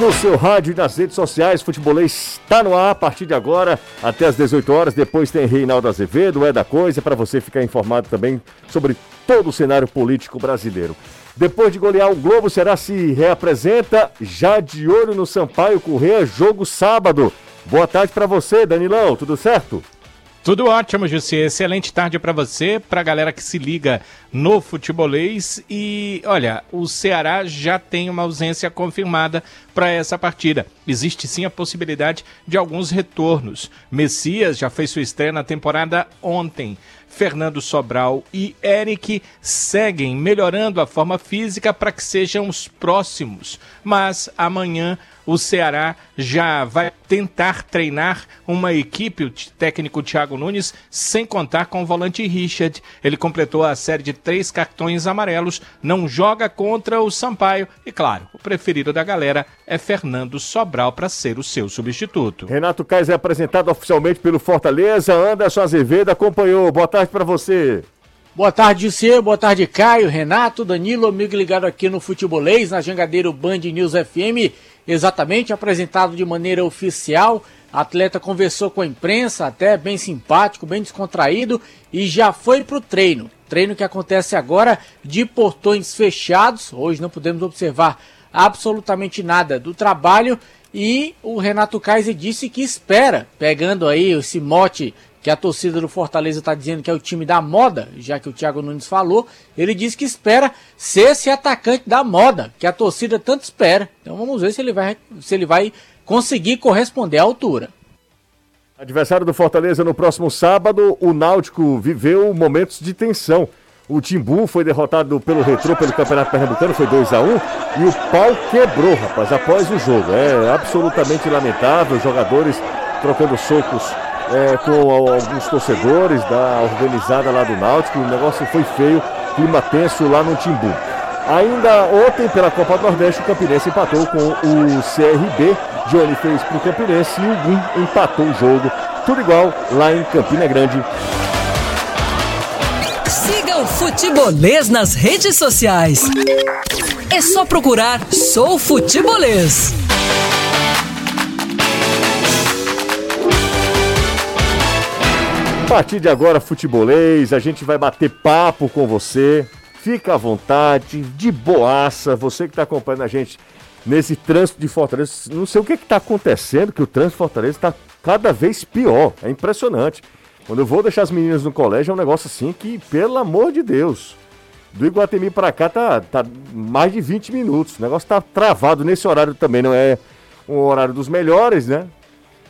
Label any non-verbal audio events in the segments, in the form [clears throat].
no seu rádio e nas redes sociais. Futebolês está no ar a partir de agora até as 18 horas. Depois tem Reinaldo Azevedo, é da coisa, para você ficar informado também sobre todo o cenário político brasileiro. Depois de golear o Globo, será se reapresenta já de olho no Sampaio Correia, jogo sábado. Boa tarde para você, Danilão, tudo certo? Tudo ótimo, Jussi. Excelente tarde para você, para a galera que se liga no futebolês. E olha, o Ceará já tem uma ausência confirmada para essa partida. Existe sim a possibilidade de alguns retornos. Messias já fez sua estreia na temporada ontem. Fernando Sobral e Eric seguem melhorando a forma física para que sejam os próximos. Mas amanhã o Ceará já vai tentar treinar uma equipe, o técnico Thiago Nunes, sem contar com o volante Richard. Ele completou a série de três cartões amarelos, não joga contra o Sampaio e, claro, o preferido da galera é Fernando Sobral para ser o seu substituto. Renato Kaiser é apresentado oficialmente pelo Fortaleza. Anderson Azevedo acompanhou. Boa tarde para você. Boa tarde, José. Boa tarde, Caio, Renato, Danilo, amigo ligado aqui no Futebolês, na Jangadeiro Band News FM. Exatamente, apresentado de maneira oficial. Atleta conversou com a imprensa, até bem simpático, bem descontraído, e já foi para o treino. Treino que acontece agora de portões fechados. Hoje não podemos observar absolutamente nada do trabalho. E o Renato Kaiser disse que espera, pegando aí esse mote que a torcida do Fortaleza está dizendo que é o time da moda, já que o Thiago Nunes falou, ele disse que espera ser esse atacante da moda, que a torcida tanto espera. Então vamos ver se ele vai, se ele vai conseguir corresponder à altura. Adversário do Fortaleza no próximo sábado, o Náutico viveu momentos de tensão. O Timbu foi derrotado pelo Retrô, pelo Campeonato Pernambucano, foi 2 a 1 um, e o pau quebrou, rapaz, após o jogo. É absolutamente lamentável, jogadores trocando socos é, com alguns torcedores da organizada lá do Náutico. O negócio foi feio, clima tenso lá no Timbu. Ainda ontem, pela Copa do Nordeste, o Campinense empatou com o CRB. Johnny fez para o Campinense e o Gum empatou o jogo. Tudo igual lá em Campina Grande. Siga o Futebolês nas redes sociais. É só procurar Sou Futebolês. Partir de agora, futebolês, a gente vai bater papo com você. Fica à vontade, de boaça. Você que está acompanhando a gente nesse trânsito de Fortaleza. Não sei o que está acontecendo, que o trânsito de Fortaleza está cada vez pior. É impressionante. Quando eu vou deixar as meninas no colégio, é um negócio assim que, pelo amor de Deus. Do Iguatemi para cá tá, tá mais de 20 minutos. O negócio tá travado nesse horário também. Não é um horário dos melhores, né?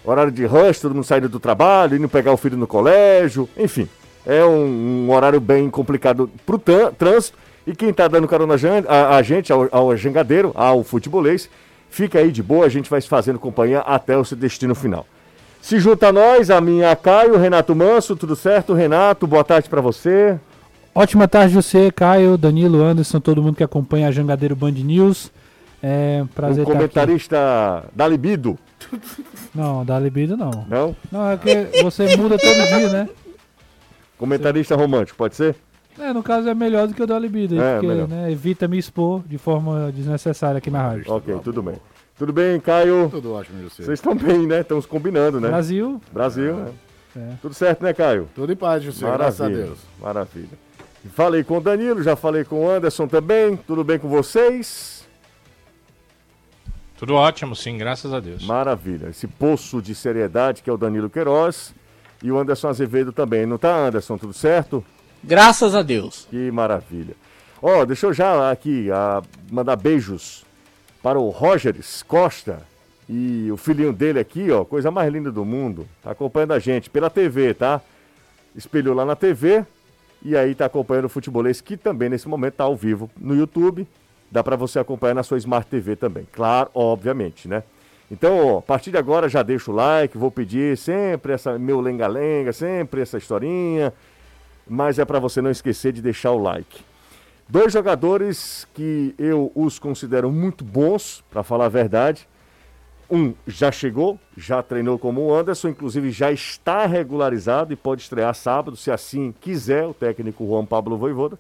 Horário de rush, todo mundo saindo do trabalho, indo pegar o filho no colégio, enfim. É um, um horário bem complicado para o trânsito. E quem está dando carona a, a gente, ao, ao jangadeiro, ao futebolês, fica aí de boa, a gente vai fazendo companhia até o seu destino final. Se junta a nós, a minha Caio, Renato Manso, tudo certo? Renato, boa tarde para você. Ótima tarde você, Caio, Danilo, Anderson, todo mundo que acompanha a Jangadeiro Band News. É prazer um comentarista da Libido. Não, da libido não. Não? Não, é que você muda todo dia, né? Comentarista você... romântico, pode ser? É, no caso é melhor do que o da libido, é, porque né, evita me expor de forma desnecessária aqui na rádio. Ok, tudo bem. Tudo bem, Caio? Tudo ótimo, você. Vocês estão bem, né? Estamos combinando, né? Brasil. Brasil, é. né? É. Tudo certo, né, Caio? Tudo em paz, José. Graças a Deus. Maravilha. Falei com o Danilo, já falei com o Anderson também. Tudo bem com vocês? Tudo ótimo, sim, graças a Deus. Maravilha. Esse poço de seriedade que é o Danilo Queiroz e o Anderson Azevedo também. Não tá, Anderson? Tudo certo? Graças a Deus. Que maravilha. Ó, oh, deixa eu já aqui a, mandar beijos para o Rogers Costa e o filhinho dele aqui, ó, coisa mais linda do mundo. Tá acompanhando a gente pela TV, tá? Espelhou lá na TV e aí tá acompanhando o futebolês que também nesse momento tá ao vivo no YouTube dá para você acompanhar na sua Smart TV também. Claro, obviamente, né? Então, ó, a partir de agora já deixa o like, vou pedir sempre essa meu lenga-lenga, sempre essa historinha, mas é para você não esquecer de deixar o like. Dois jogadores que eu os considero muito bons, para falar a verdade. Um já chegou, já treinou como o Anderson, inclusive já está regularizado e pode estrear sábado, se assim quiser, o técnico Juan Pablo Voivoda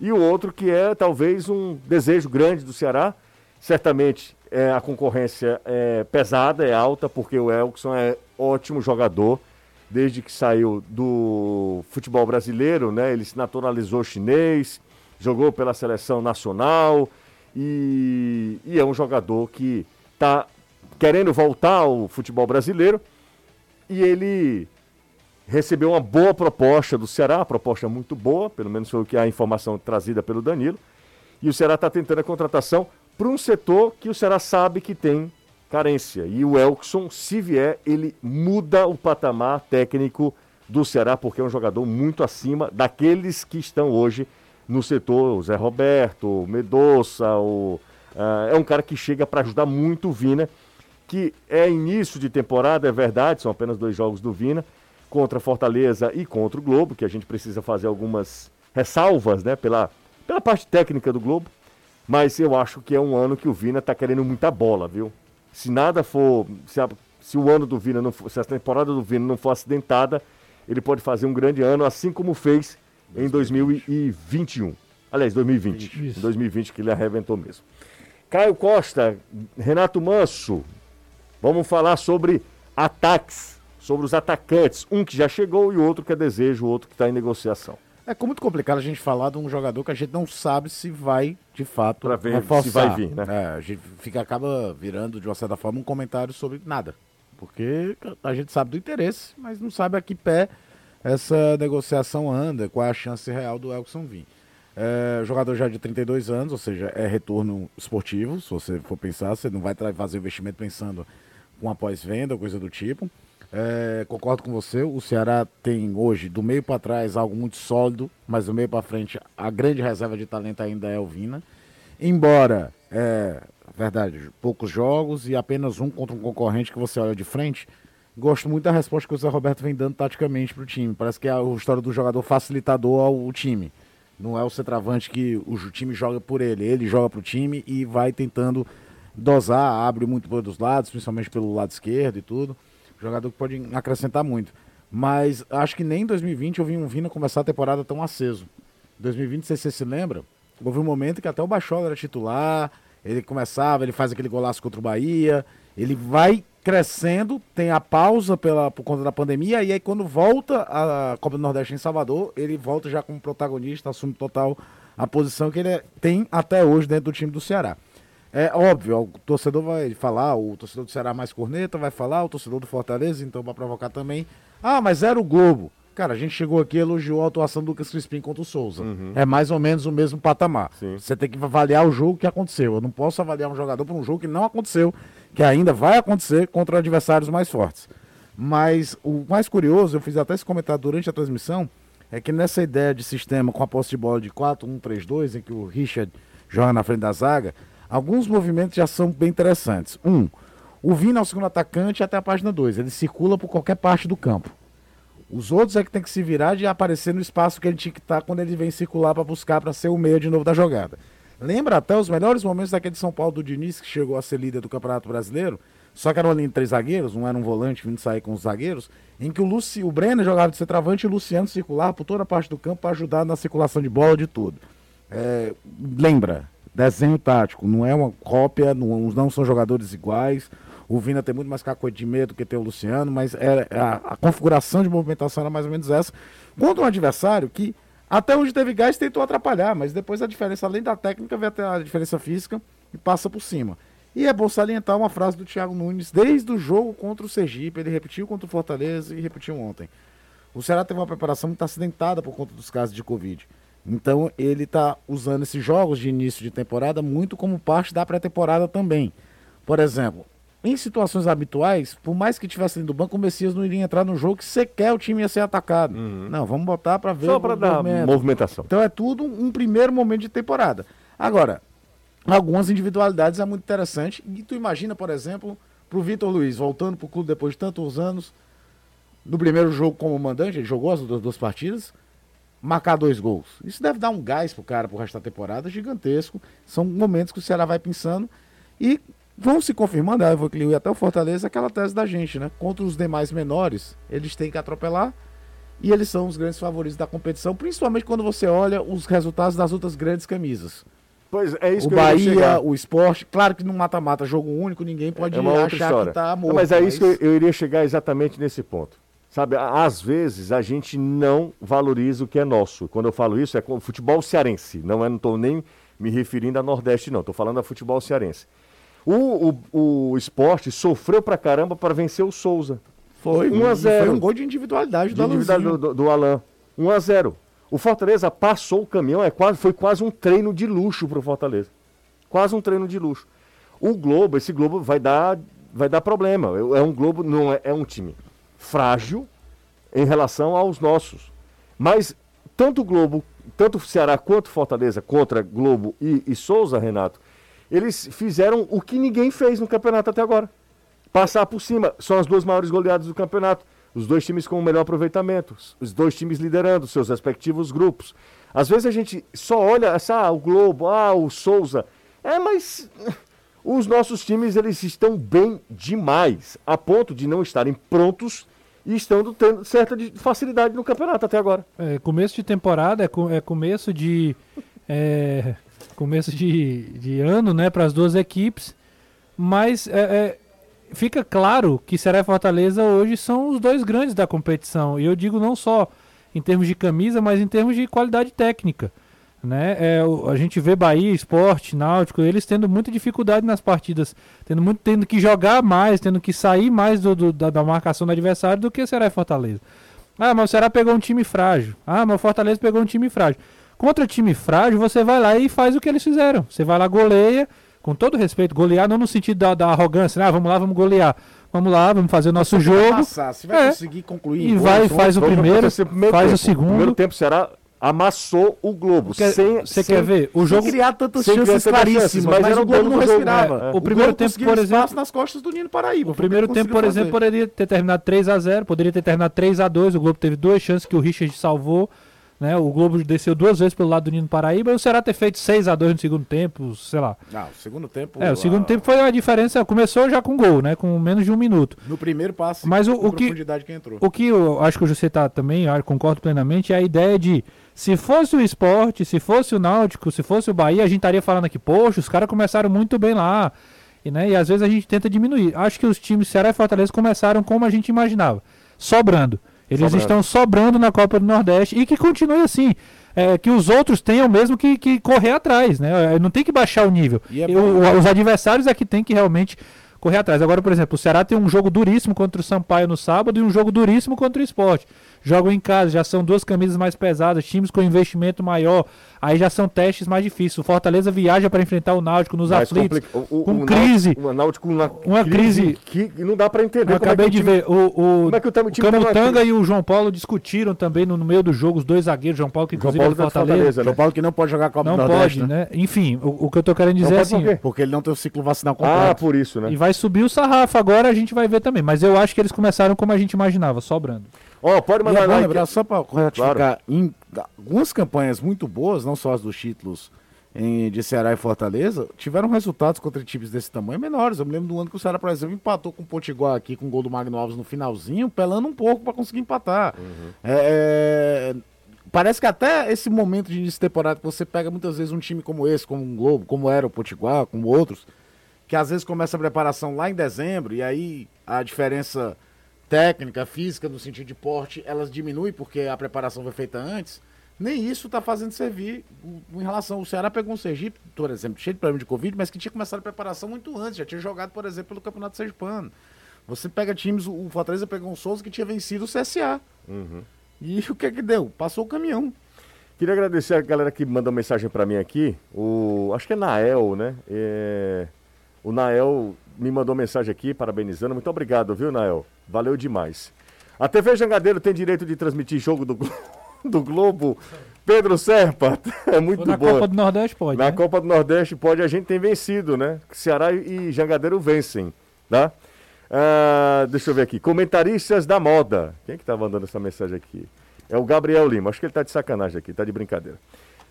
e o outro que é talvez um desejo grande do Ceará, certamente é, a concorrência é pesada, é alta, porque o Elkson é ótimo jogador. Desde que saiu do futebol brasileiro, né? Ele se naturalizou chinês, jogou pela seleção nacional e, e é um jogador que está querendo voltar ao futebol brasileiro e ele recebeu uma boa proposta do Ceará, proposta muito boa, pelo menos foi o que a informação trazida pelo Danilo. E o Ceará está tentando a contratação para um setor que o Ceará sabe que tem carência. E o Elkson, se vier, ele muda o patamar técnico do Ceará, porque é um jogador muito acima daqueles que estão hoje no setor. O Zé Roberto, o Medoça, o, uh, é um cara que chega para ajudar muito o Vina, que é início de temporada, é verdade, são apenas dois jogos do Vina, contra Fortaleza e contra o Globo, que a gente precisa fazer algumas ressalvas né, pela, pela parte técnica do Globo. Mas eu acho que é um ano que o Vina está querendo muita bola, viu? Se nada for. Se, a, se o ano do Vina não for, se a temporada do Vina não for acidentada, ele pode fazer um grande ano, assim como fez 2020. em 2021. Aliás, 2020. Isso. Em 2020 que ele arrebentou mesmo. Caio Costa, Renato Manso, vamos falar sobre ataques, sobre os atacantes. Um que já chegou e outro que é desejo, o outro que está em negociação. É muito complicado a gente falar de um jogador que a gente não sabe se vai, de fato, pra ver reforçar. se vai vir, né? É, a gente fica, acaba virando, de uma certa forma, um comentário sobre nada. Porque a gente sabe do interesse, mas não sabe a que pé essa negociação anda, qual é a chance real do Elkson vir. É, jogador já de 32 anos, ou seja, é retorno esportivo, se você for pensar, você não vai fazer investimento pensando com após-venda, coisa do tipo. É, concordo com você. O Ceará tem hoje, do meio para trás, algo muito sólido, mas do meio para frente, a grande reserva de talento ainda é o Vina. Embora, é verdade, poucos jogos e apenas um contra um concorrente que você olha de frente. Gosto muito da resposta que o Zé Roberto vem dando taticamente para o time. Parece que é a história do jogador facilitador ao time. Não é o centroavante que o time joga por ele. Ele joga para o time e vai tentando dosar, abre muito pelos lados, principalmente pelo lado esquerdo e tudo. Jogador que pode acrescentar muito. Mas acho que nem em 2020 eu vi um Vina começar a temporada tão aceso. Em 2020, se você se lembra, houve um momento que até o Bachola era titular, ele começava, ele faz aquele golaço contra o Bahia, ele vai crescendo, tem a pausa pela, por conta da pandemia, e aí quando volta a Copa do Nordeste em Salvador, ele volta já como protagonista, assume total a posição que ele é, tem até hoje dentro do time do Ceará. É óbvio, o torcedor vai falar, o torcedor do Ceará mais corneta vai falar, o torcedor do Fortaleza, então vai provocar também. Ah, mas era o Globo. Cara, a gente chegou aqui e elogiou a atuação do Lucas Crispim contra o Souza. Uhum. É mais ou menos o mesmo patamar. Sim. Você tem que avaliar o jogo que aconteceu. Eu não posso avaliar um jogador por um jogo que não aconteceu, que ainda vai acontecer contra adversários mais fortes. Mas o mais curioso, eu fiz até esse comentário durante a transmissão, é que nessa ideia de sistema com a posse de bola de 4-1-3-2, em que o Richard joga na frente da zaga, Alguns movimentos já são bem interessantes. Um, o Vina é o segundo atacante até a página 2. Ele circula por qualquer parte do campo. Os outros é que tem que se virar de aparecer no espaço que ele tinha que estar quando ele vem circular para buscar para ser o meio de novo da jogada. Lembra até os melhores momentos daquele São Paulo do Diniz, que chegou a ser líder do Campeonato Brasileiro, só que era uma linha de três zagueiros, um era um volante vindo sair com os zagueiros, em que o, Luci, o Brenner jogava de centroavante e o Luciano circular por toda a parte do campo para ajudar na circulação de bola de tudo. É, lembra, desenho tático, não é uma cópia, não, não são jogadores iguais. O Vina tem muito mais cacoete de medo que tem o Luciano, mas é, a, a, configuração de movimentação era mais ou menos essa. Contra um adversário que até onde teve gás tentou atrapalhar, mas depois a diferença, além da técnica, vem até a diferença física e passa por cima. E é bom salientar uma frase do Thiago Nunes desde o jogo contra o Sergipe, ele repetiu contra o Fortaleza e repetiu ontem. O Ceará teve uma preparação muito acidentada por conta dos casos de Covid. Então ele está usando esses jogos de início de temporada muito como parte da pré-temporada também. Por exemplo, em situações habituais, por mais que tivesse do banco, o Messias não iria entrar no jogo que sequer o time ia ser atacado. Uhum. Não, vamos botar para ver Só para dar movimentação. Então é tudo um primeiro momento de temporada. Agora, algumas individualidades é muito interessante. E tu imagina, por exemplo, para o Vitor Luiz, voltando para o clube depois de tantos anos, no primeiro jogo como mandante, ele jogou as duas partidas, marcar dois gols. Isso deve dar um gás pro cara pro resto da temporada gigantesco. São momentos que o Ceará vai pensando e vão se confirmando, a vou e até o Fortaleza, aquela tese da gente, né? Contra os demais menores, eles têm que atropelar e eles são os grandes favoritos da competição, principalmente quando você olha os resultados das outras grandes camisas. Pois é isso o que eu ia Bahia, o esporte. Claro que no mata-mata, jogo único, ninguém pode É achar história. que tá Não, morto. mas é isso que eu, eu iria chegar exatamente nesse ponto. Sabe, às vezes a gente não valoriza o que é nosso. Quando eu falo isso, é com o futebol cearense. Não é, estou nem me referindo a Nordeste, não. Estou falando a futebol cearense. O, o, o esporte sofreu pra caramba para vencer o Souza. Foi, 1 a e 0. Foi um gol de individualidade De do individualidade do, do, do Alan. 1 a 0 O Fortaleza passou o caminhão, é quase, foi quase um treino de luxo pro Fortaleza. Quase um treino de luxo. O Globo, esse Globo vai dar, vai dar problema. É é um Globo, não é, é um time frágil em relação aos nossos. Mas tanto o Globo, tanto o Ceará quanto Fortaleza contra Globo e, e Souza, Renato, eles fizeram o que ninguém fez no campeonato até agora. Passar por cima. São as duas maiores goleadas do campeonato. Os dois times com o melhor aproveitamento. Os dois times liderando seus respectivos grupos. Às vezes a gente só olha ah, o Globo, ah, o Souza. É, mas [laughs] os nossos times eles estão bem demais, a ponto de não estarem prontos e estando tendo certa de- facilidade no campeonato até agora. É, começo de temporada, é, é começo de. é, começo de, de ano, né, para as duas equipes. Mas é, é, fica claro que Ceará e Fortaleza hoje são os dois grandes da competição. E eu digo não só em termos de camisa, mas em termos de qualidade técnica. Né? É, o- a gente vê Bahia, Esporte, Náutico, eles tendo muita dificuldade nas partidas, tendo, muito, tendo que jogar mais, tendo que sair mais do, do- da, da marcação do adversário do que Ceará e Fortaleza. Ah, mas o Ceará pegou um time frágil. Ah, mas o Fortaleza pegou um time frágil. Contra time frágil, você vai lá e faz o que eles fizeram. Você vai lá, goleia, com todo respeito, golear não no sentido da, da arrogância, né? ah, vamos lá, vamos golear. Vamos lá, vamos fazer o nosso jogo. Passar, se vai É. conseguir concluir. E vai, gols, faz o primeiro, faz o tempo. No segundo. primeiro tempo o Ceará amassou o Globo. Quer- sem, Você sem- quer ver? O jogo, criar tantas chances claríssimas, mas mas, era o Globo não jogo. respirava. É, é. O primeiro Globo tempo, por exemplo- nas costas do Nino Paraíba. O primeiro tempo, por exemplo, poderia ter terminado 3 a 0 poderia ter terminado 3 a 2 O Globo teve duas chances que o Richard salvou. Né? O Globo desceu duas vezes pelo lado do Nino Paraíba e o Ceará ter feito 6 a 2 no segundo tempo, sei lá. Não, o segundo tempo. É, o segundo a- tempo foi a diferença, começou já com gol, né? Com menos de um minuto. No primeiro passe, Mas o- com o que- profundidade que entrou. O que eu acho que o José tá também, eu concordo plenamente, é a ideia de se fosse o esporte, se fosse o Náutico, se fosse o Bahia, a gente estaria falando aqui, poxa, os caras começaram muito bem lá. E, né, e às vezes a gente tenta diminuir. Acho que os times Ceará e Fortaleza começaram como a gente imaginava, sobrando. Eles Sobrando. estão sobrando na Copa do Nordeste e que continue assim. É, que os outros tenham mesmo que, que correr atrás, né? É, Não tem que baixar o nível. E é o- né? os adversários é que tem que realmente correr atrás. Agora, por exemplo, o Ceará tem um jogo duríssimo contra o Sampaio no sábado e um jogo duríssimo contra o Esporte. Jogam em casa, já são duas camisas mais pesadas, times com investimento maior, aí já são testes mais difíceis. O Fortaleza viaja para enfrentar o Náutico nos mais aflitos, complica- o- o- com o crise. Náutico- O Náutico uma, Uma crise- que não dá pra entender. Eu é acabei de time- ver, o, o, como é o tá Camutanga crise? e o João Paulo discutiram também no, no meio do jogo, os dois zagueiros, João Paulo que João inclusive Paulo é Fortaleza. Fortaleza, né? Paulo que não pode jogar Copa Não Nordeste, pode, né? né? Enfim, o, o que eu tô querendo dizer Não é pode por assim, quê? Porque ele não tem o ciclo vacinal completo. Ah, por isso, né? e vai subir o sarrafo agora, a gente vai ver também. Mas eu acho que eles começaram como a gente imaginava, sobrando. Ó, pode E mandar bom like. lembrar, só para ratificar, em algumas campanhas muito boas, não só as dos títulos em- de Ceará e Fortaleza, tiveram resultados contra times desse tamanho menores. Eu me lembro do ano que o Ceará, por exemplo, empatou com o Potiguar aqui com o gol do Magno Alves no finalzinho, pelando um pouco para conseguir empatar. É, é, parece que até esse momento de início de temporada que você pega muitas vezes um time como esse, como um Globo, como era o Potiguar, como outros, que às vezes começa a preparação lá em dezembro e aí a diferença técnica, física, no sentido de porte, elas diminuem porque a preparação foi feita antes. Nem isso está fazendo servir em relação. O Ceará pegou um Sergipe, por exemplo, cheio de problema de Covid, mas que tinha começado a preparação muito antes, já tinha jogado, por exemplo, pelo Campeonato Sergipano. Você pega times, o Fortaleza pegou um Souza que tinha vencido o CSA. E o que que deu? Passou o caminhão. Queria agradecer a galera que mandou mensagem pra mim aqui. O, acho que é Nael, né? É, o Nael me mandou mensagem aqui, parabenizando. Muito obrigado, viu, Nael? Valeu demais. A TV Jangadeiro tem direito de transmitir jogo do, [laughs] do Globo. Pedro Serpa, [laughs] é muito Ou na boa. Copa do Nordeste pode, Na né? Copa do Nordeste pode, a gente tem vencido, né? Ceará e Jangadeiro vencem, tá? Ah, deixa eu ver aqui. Comentaristas da moda. Quem é que tá mandando essa mensagem aqui? É o Gabriel Lima. Acho que ele tá de sacanagem aqui, tá de brincadeira.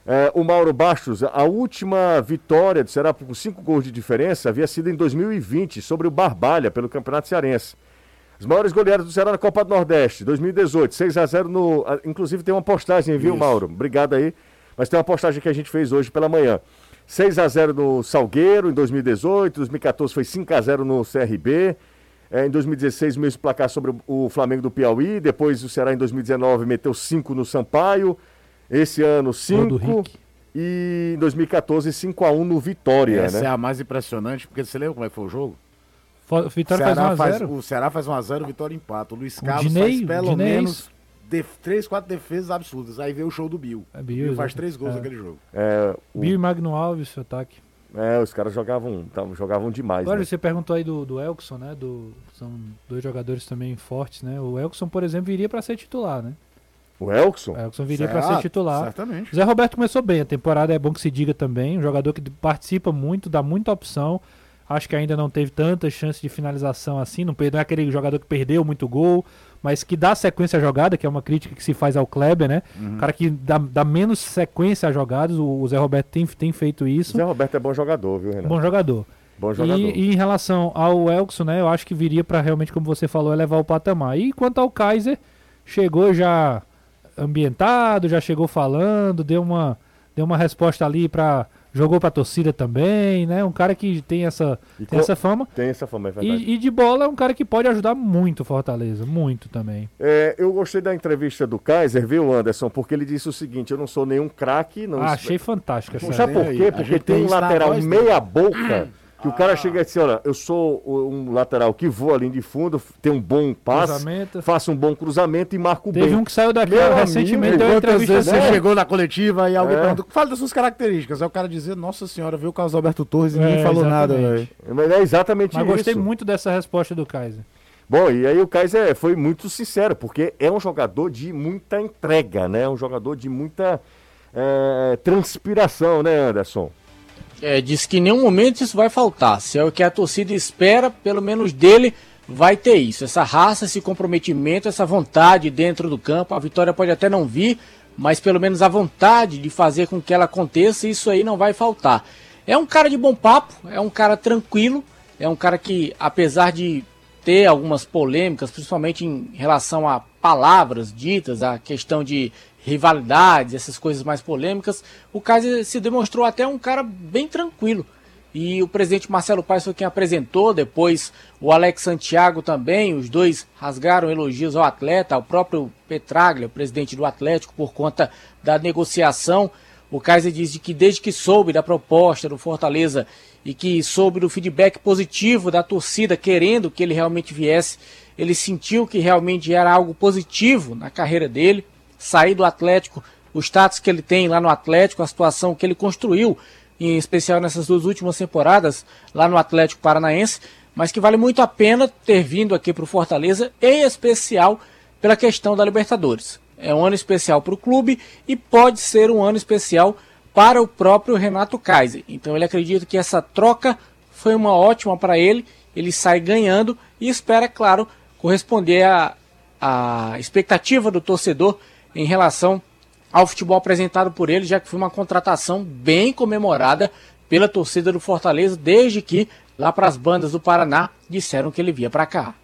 É, o Mauro Bastos, a última vitória do Ceará com cinco gols de diferença havia sido em 2020 sobre o Barbalha pelo Campeonato Cearense. As maiores goleadas do Ceará na Copa do Nordeste, 2018, 6 a 0 no. Inclusive tem uma postagem, viu, Isso. Mauro? Obrigado aí. Mas tem uma postagem que a gente fez hoje pela manhã. 6 a 0 no Salgueiro em 2018, 2014 foi 5 a 0 no CRB. É, em 2016, o mesmo placar sobre o Flamengo do Piauí. Depois o Ceará em 2019 meteu 5 no Sampaio. Esse ano 5. E em 2014, 5 a 1 no Vitória, Essa né? é a mais impressionante, porque você lembra como é que foi o jogo? Fo- Vitória faz Ceará 1x0. o Ceará faz 1x0, Vitória empata. O Luiz O Carlos Dinei- faz pelo Dinei é menos def- três, quatro defesas absurdas. Aí veio o show do Bill. É, o Bill, Bill faz exato. três gols É. naquele jogo. É, o- Bill e Magno Alves, seu ataque. é, os caras jogavam, tavam- jogavam demais. Agora né? você perguntou aí do, do Elkson, né? Do, são dois jogadores também fortes, né? O Elkson, por exemplo, viria para ser titular, né? O Elkson? O Elkson viria para ser titular. Certamente. Zé Roberto começou bem a temporada, é bom que se diga também. Um jogador que participa muito, dá muita opção. Acho que ainda não teve tanta chance de finalização assim. Não, não é aquele jogador que perdeu muito gol, mas que dá sequência à jogada, que é uma crítica que se faz ao Kleber, né? O cara que dá, dá menos sequência às jogadas. O, o Zé Roberto tem, tem feito isso. Zé Roberto é bom jogador, viu, Renato? Bom jogador. Bom jogador. E, e em relação ao Elkson, né, eu acho que viria para realmente, como você falou, elevar o patamar. E quanto ao Kaiser, chegou já ambientado, já chegou falando, deu uma, deu uma resposta ali para jogou para torcida também, né? Um cara que tem essa, E tem co- essa fama. Tem essa fama, é verdade. E, e de bola é um cara que pode ajudar muito o Fortaleza, muito também. É, eu gostei da entrevista do Kaiser, viu, Anderson? Porque ele disse o seguinte: eu não sou nenhum craque, não. Ah, achei fantástico essa. Sabe por quê? Porque tem um lateral voz [clears throat] Que o cara chega e diz assim, olha, eu sou um lateral que voa ali de fundo, tem um bom passe, Cruzamento. faço um bom cruzamento e marco Teve bem. um que saiu daqui Meu recentemente, amigo, deu uma Quantas entrevista vezes você dele. chegou na coletiva e alguém É. perguntou, fala das suas características. Aí o cara dizia, nossa senhora, viu o Carlos Alberto Torres e ninguém É, falou nada, exatamente. velho. Mas é exatamente Mas isso. gostei muito dessa resposta do Kaiser. Bom, e aí o Kaiser foi muito sincero, porque é um jogador de muita entrega, né? É um jogador de muita é, transpiração, né, Anderson? É, diz que em nenhum momento isso vai faltar. Se é o que a torcida espera, pelo menos dele, vai ter isso. Essa raça, esse comprometimento, essa vontade dentro do campo. A vitória pode até não vir, mas pelo menos a vontade de fazer com que ela aconteça, isso aí não vai faltar. É um cara de bom papo, é um cara tranquilo, é um cara que, apesar de ter algumas polêmicas, principalmente em relação a palavras ditas, a questão de rivalidades, essas coisas mais polêmicas, o Kaiser se demonstrou até um cara bem tranquilo. E o presidente Marcelo Paes foi quem apresentou, depois o Alex Santiago também, os dois rasgaram elogios ao atleta, ao próprio Petraglia, presidente do Atlético, por conta da negociação. O Kaiser diz que desde que soube da proposta do Fortaleza e que soube do feedback positivo da torcida querendo que ele realmente viesse, ele sentiu que realmente era algo positivo na carreira dele, sair do Atlético, o status que ele tem lá no Atlético, a situação que ele construiu, em especial nessas duas últimas temporadas lá no Atlético Paranaense, mas que vale muito a pena ter vindo aqui para o Fortaleza, em especial pela questão da Libertadores. É um ano especial para o clube e pode ser um ano especial para o próprio Renato Kaiser. Então ele acredita que essa troca foi uma ótima para ele, ele sai ganhando e espera, claro, corresponder à, à expectativa do torcedor em relação ao futebol apresentado por ele, já que foi uma contratação bem comemorada pela torcida do Fortaleza, desde que lá para as bandas do Paraná disseram que ele via para cá.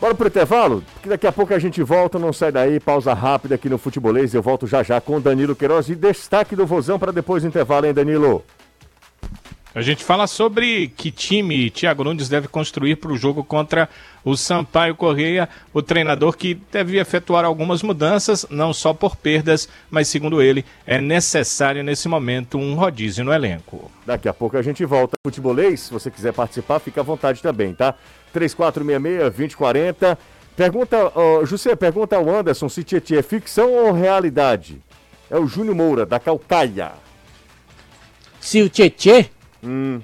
Bora pro intervalo? Que daqui a pouco a gente volta, não sai daí, pausa rápida aqui no Futebolês. Eu volto já já com Danilo Queiroz e destaque do Vozão para depois do intervalo, hein, Danilo? A gente fala sobre que time Thiago Nunes deve construir para o jogo contra o Sampaio Correia, o treinador que deve efetuar algumas mudanças, não só por perdas, mas segundo ele, é necessário nesse momento um rodízio no elenco. Daqui a pouco a gente volta. Futebolês, se você quiser participar, fica à vontade também, tá? 3466-2040. Pergunta, José, pergunta ao Anderson se Tietchan é ficção ou realidade. É o Júnior Moura, da Calcaia. Se o Tietê, Hum,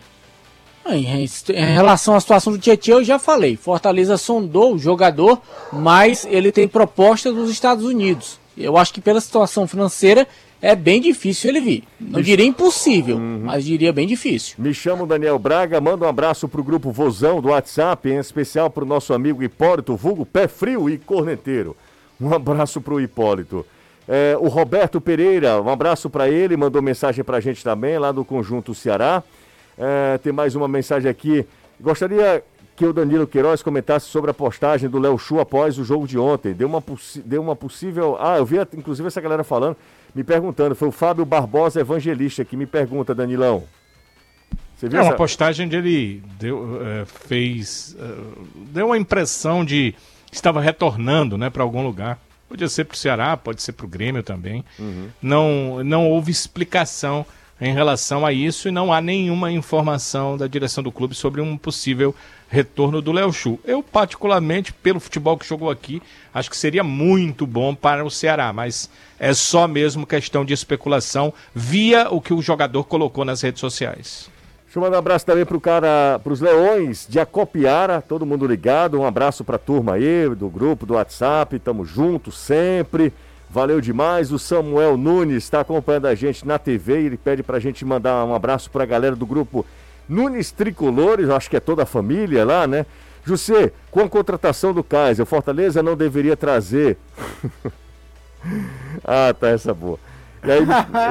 em em relação à situação do Tietê, eu já falei. Fortaleza sondou o jogador, mas ele tem proposta dos Estados Unidos. Eu acho que pela situação financeira é bem difícil ele vir. Não diria impossível, mas diria bem difícil. me chamo Daniel Braga, manda um abraço pro grupo Vozão do WhatsApp, em especial pro nosso amigo Hipólito, vulgo Pé Frio e Corneteiro. Um abraço pro Hipólito. É, o Roberto Pereira, um abraço para ele, mandou mensagem pra gente também, lá do Conjunto Ceará. É, tem mais uma mensagem aqui. Gostaria que o Danilo Queiroz comentasse sobre a postagem do Léo Chu após o jogo de ontem. Deu uma, deu uma possível. Ah, eu vi inclusive essa galera falando, me perguntando. Foi o Fábio Barbosa Evangelista que me pergunta, Danilão. Você viu é essa... uma postagem onde ele deu, é, fez. É, deu uma impressão de que estava retornando né, para algum lugar. Podia ser para o Ceará, pode ser para o Grêmio também. Uhum. Não, não houve explicação em relação a isso e não há nenhuma informação da direção do clube sobre um possível retorno do Léo Chu. Eu, particularmente, pelo futebol que jogou aqui, acho que seria muito bom para o Ceará, mas é só mesmo questão de especulação via o que o jogador colocou nas redes sociais. Deixa eu mandar um abraço também pro cara, pros Leões de Acopiara, todo mundo ligado. Um abraço pra turma aí, do grupo, do WhatsApp, tamo junto sempre. Valeu demais. O Samuel Nunes está acompanhando a gente na TV. Ele pede pra gente mandar um abraço pra galera do grupo Nunes Tricolores, acho que é toda a família lá, né? José, com a contratação do Kaiser, o Fortaleza não deveria trazer. [laughs] ah, tá essa boa. E aí,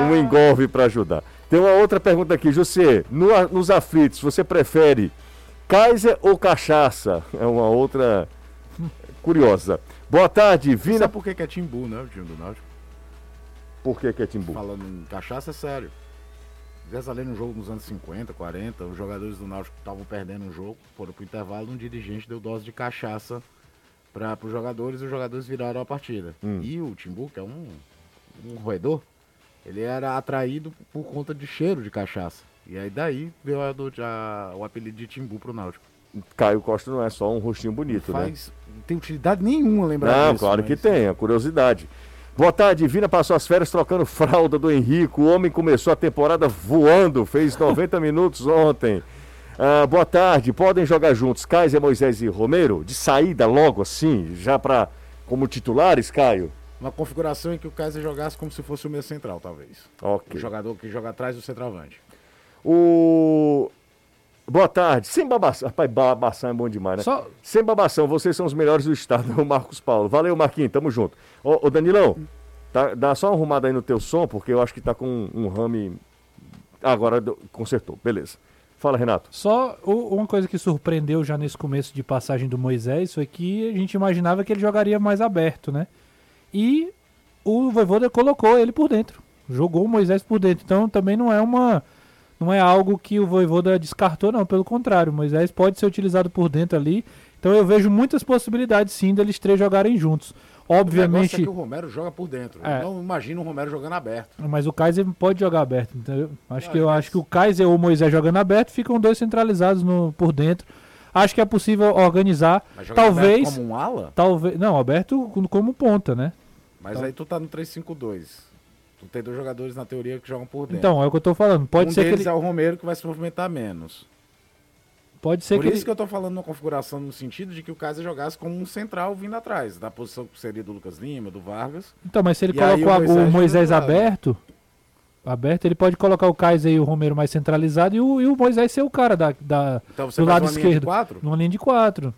um engolve para ajudar. Tem uma outra pergunta aqui, José. No, nos aflitos, você prefere Kaiser ou cachaça? É uma outra curiosa. Boa tarde, Vina. Sabe por que é Timbu, né, o time do Náutico? Por que, que é Timbu? Falando em cachaça, é sério. Tivesse ali no jogo nos anos 50, 40, os jogadores do Náutico estavam perdendo um jogo, foram pro intervalo, um dirigente deu dose de cachaça para os jogadores e os jogadores viraram a partida. Hum. E o Timbu, que é um, um roedor, ele era atraído por conta de cheiro de cachaça. E aí daí veio a, a, o apelido de Timbu pro Náutico. Caio Costa não é só um rostinho bonito, né? faz, né? Não tem utilidade nenhuma lembrar Não, disso, claro mas... que tem, a curiosidade. Boa tarde, Vina passou as férias trocando fralda do Henrique. O homem começou a temporada voando, fez 90 [laughs] minutos ontem. Ah, boa tarde, podem jogar juntos Kaiser, Moisés e Romero? De saída logo assim, já para como titulares, Caio? Uma configuração em que o Kaiser jogasse como se fosse o meio central, talvez. Ok. O jogador que joga atrás do centroavante. O. Boa tarde. Sem babação. Rapaz, babação é bom demais, né? Só... Sem babação, vocês são os melhores do estado, [laughs] o Marcos Paulo. Valeu, Marquinhos, tamo junto. Ô, ô Danilão, tá, dá só uma arrumada aí no teu som, porque eu acho que tá com um rame. Agora consertou, beleza. Fala, Renato. Só uma coisa que surpreendeu já nesse começo de passagem do Moisés foi que a gente imaginava que ele jogaria mais aberto, né? E o Voivoda colocou ele por dentro. Jogou o Moisés por dentro. Então também não é uma não é algo que o Voivoda descartou, não. Pelo contrário, o Moisés pode ser utilizado por dentro ali. Então eu vejo muitas possibilidades sim deles três jogarem juntos. Obviamente. O é que o Romero joga por dentro. É. Eu não imagino o Romero jogando aberto. Mas o Kaiser pode jogar aberto, entendeu? Acho que eu acho que o Kaiser ou o Moisés jogando aberto ficam dois centralizados no, por dentro. Acho que é possível organizar. Talvez. como um ala? Talvez. Não, aberto como ponta, né? Mas então... aí tu tá no 3-5-2. Tu tem dois jogadores na teoria que jogam por dentro. Então, é o que eu tô falando. Pode um ser deles que ele... é o Romero que vai se movimentar menos. Pode ser Por que isso ele... que eu tô falando uma configuração no sentido de que o Kaiser jogasse como um central vindo atrás, da posição que seria do Lucas Lima, do Vargas. Então, mas se ele colocou o Moisés, o Moisés aberto, aberto, ele pode colocar o Kaiser e o Romero mais centralizado e o, e o Moisés ser o cara da, da então, do lado esquerdo. Numa linha de quatro.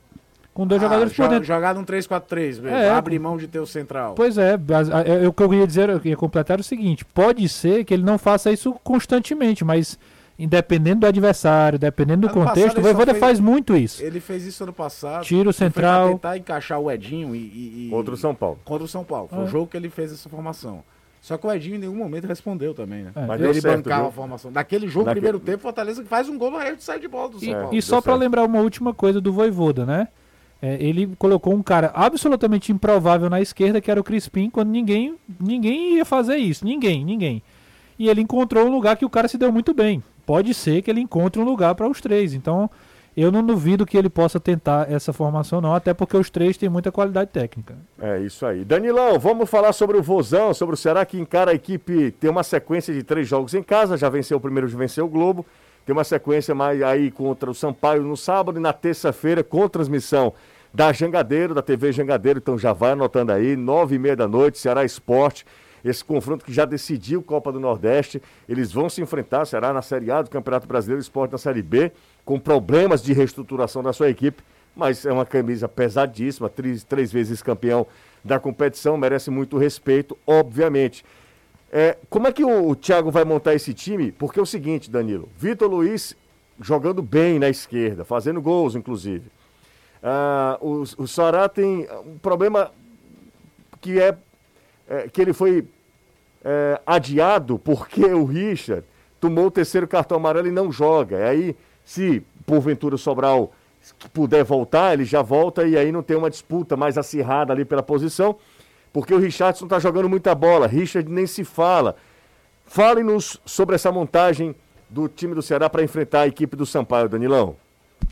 Com dois ah, jogadores por dentro. Jogar num 3-4-3, é, abre mão de ter o central. Pois é, é, o que eu ia dizer, eu ia completar o seguinte: pode ser que ele não faça isso constantemente, mas independendo do adversário, dependendo do ano contexto, o Voivoda faz muito isso. Ele fez isso ano passado. Tira o central. tentar encaixar o Edinho e, e, e, Contra o São Paulo. Contra o São Paulo. Foi o é. jogo que ele fez essa formação. Só que o Edinho em nenhum momento respondeu também, né? É. Mas ele certo, bancava viu? a formação. Naquele jogo, Naquele... primeiro tempo, Fortaleza que faz um gol de sair de bola do São e, Paulo. E só para lembrar uma última coisa do Voivoda, né? É, ele colocou um cara absolutamente improvável na esquerda, que era o Crispim, quando ninguém, ninguém ia fazer isso. Ninguém, ninguém. E ele encontrou um lugar que o cara se deu muito bem pode ser que ele encontre um lugar para os três. Então, eu não duvido que ele possa tentar essa formação, não, até porque os três têm muita qualidade técnica. É isso aí. Danilão, vamos falar sobre o Vozão, sobre o que encara a equipe, tem uma sequência de três jogos em casa, já venceu o primeiro, já venceu o Globo, tem uma sequência mais aí contra o Sampaio no sábado e na terça-feira com transmissão da Jangadeiro, da TV Jangadeiro, então já vai anotando aí, nove e meia da noite, Ceará Esporte esse confronto que já decidiu Copa do Nordeste. Eles vão se enfrentar, será na Série A do Campeonato Brasileiro Esporte na Série B, com problemas de reestruturação da sua equipe, mas é uma camisa pesadíssima, três, três vezes campeão da competição, merece muito respeito, obviamente. É, como é que o, o Thiago vai montar esse time? Porque é o seguinte, Danilo, Vitor Luiz jogando bem na esquerda, fazendo gols, inclusive. Ah, o, o tem um problema que é, é que ele foi é, adiado porque o Richard tomou o terceiro cartão amarelo e não joga. E aí, se porventura o Sobral puder voltar, ele já volta e aí não tem uma disputa mais acirrada ali pela posição, porque o Richardson está jogando muita bola, Richard nem se fala. Fale-nos sobre essa montagem do time do Ceará para enfrentar a equipe do Sampaio, Danilão.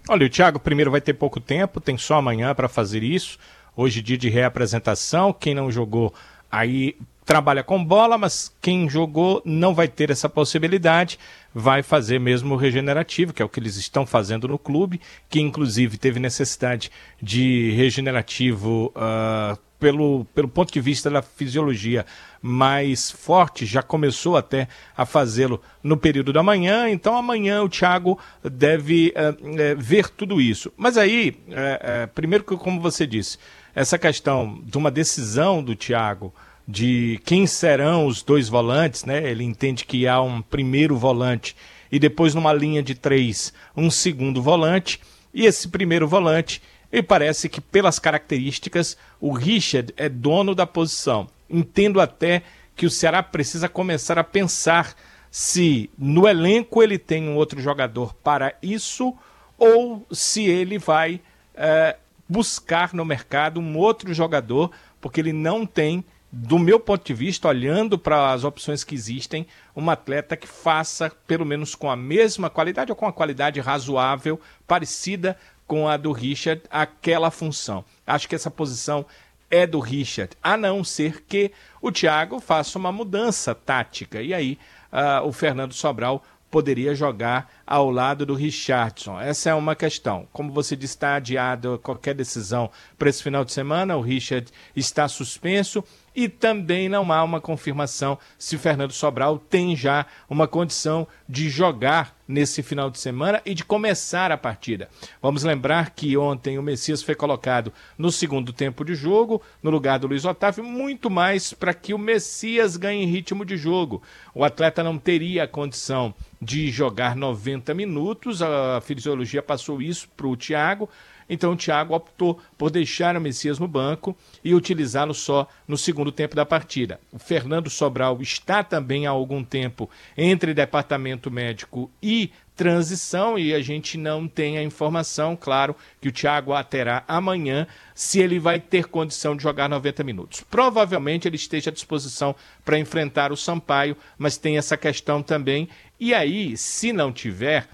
Olha, o Thiago primeiro vai ter pouco tempo, tem só amanhã para fazer isso. Hoje dia de reapresentação, quem não jogou aí trabalha com bola, mas quem jogou não vai ter essa possibilidade, vai fazer mesmo o regenerativo, que é o que eles estão fazendo no clube, que inclusive teve necessidade de regenerativo uh, pelo, pelo ponto de vista da fisiologia mais forte, já começou até a fazê-lo no período da manhã, então amanhã o Thiago deve uh, uh, ver tudo isso. Mas aí, eh, primeiro que, como você disse, essa questão de uma decisão do Thiago de quem serão os dois volantes, né? Ele entende que há um primeiro volante e depois numa linha de três um segundo volante. E esse primeiro volante, e parece que pelas características o Richard é dono da posição. Entendo até que o Ceará precisa começar a pensar se no elenco ele tem um outro jogador para isso ou se ele vai é, buscar no mercado um outro jogador, porque ele não tem do meu ponto de vista, olhando para as opções que existem, um atleta que faça, pelo menos com a mesma qualidade ou com a qualidade razoável, parecida com a do Richard, aquela função. Acho que essa posição é do Richard, a não ser que o Thiago faça uma mudança tática. E aí uh, o Fernando Sobral poderia jogar ao lado do Richardson? Essa é uma questão. Como você disse, está adiado qualquer decisão para esse final de semana, o Richard está suspenso e também não há uma confirmação se Fernando Sobral tem já uma condição de jogar nesse final de semana e de começar a partida. Vamos lembrar que ontem o Messias foi colocado no segundo tempo de jogo, no lugar do Luiz Otávio, muito mais para que o Messias ganhe ritmo de jogo. O atleta não teria a condição de jogar 90 minutos, a fisiologia passou isso para o Thiago então Thiago optou por deixar o Messias no banco e utilizá-lo só no segundo tempo da partida. O Fernando Sobral está também há algum tempo entre departamento médico e transição e a gente não tem a informação, claro, que o Thiago terá amanhã, se ele vai ter condição de jogar 90 minutos. Provavelmente ele esteja à disposição para enfrentar o Sampaio, mas tem essa questão também. E aí, se não tiver,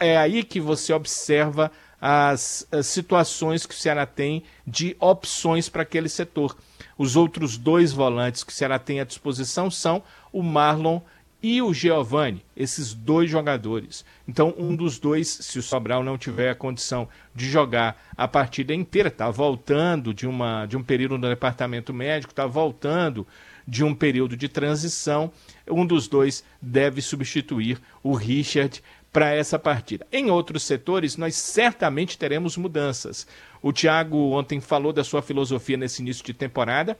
é aí que você observa as, as situações que o Ceará tem de opções para aquele setor. Os outros dois volantes que o Ceará tem à disposição são o Marlon e o Giovani, esses dois jogadores. Então, um dos dois, se o Sobral não tiver a condição de jogar a partida inteira, está voltando de, uma, de um período no departamento médico, está voltando de um período de transição, um dos dois deve substituir o Richard para essa partida. Em outros setores, nós certamente teremos mudanças. O Thiago ontem falou da sua filosofia nesse início de temporada.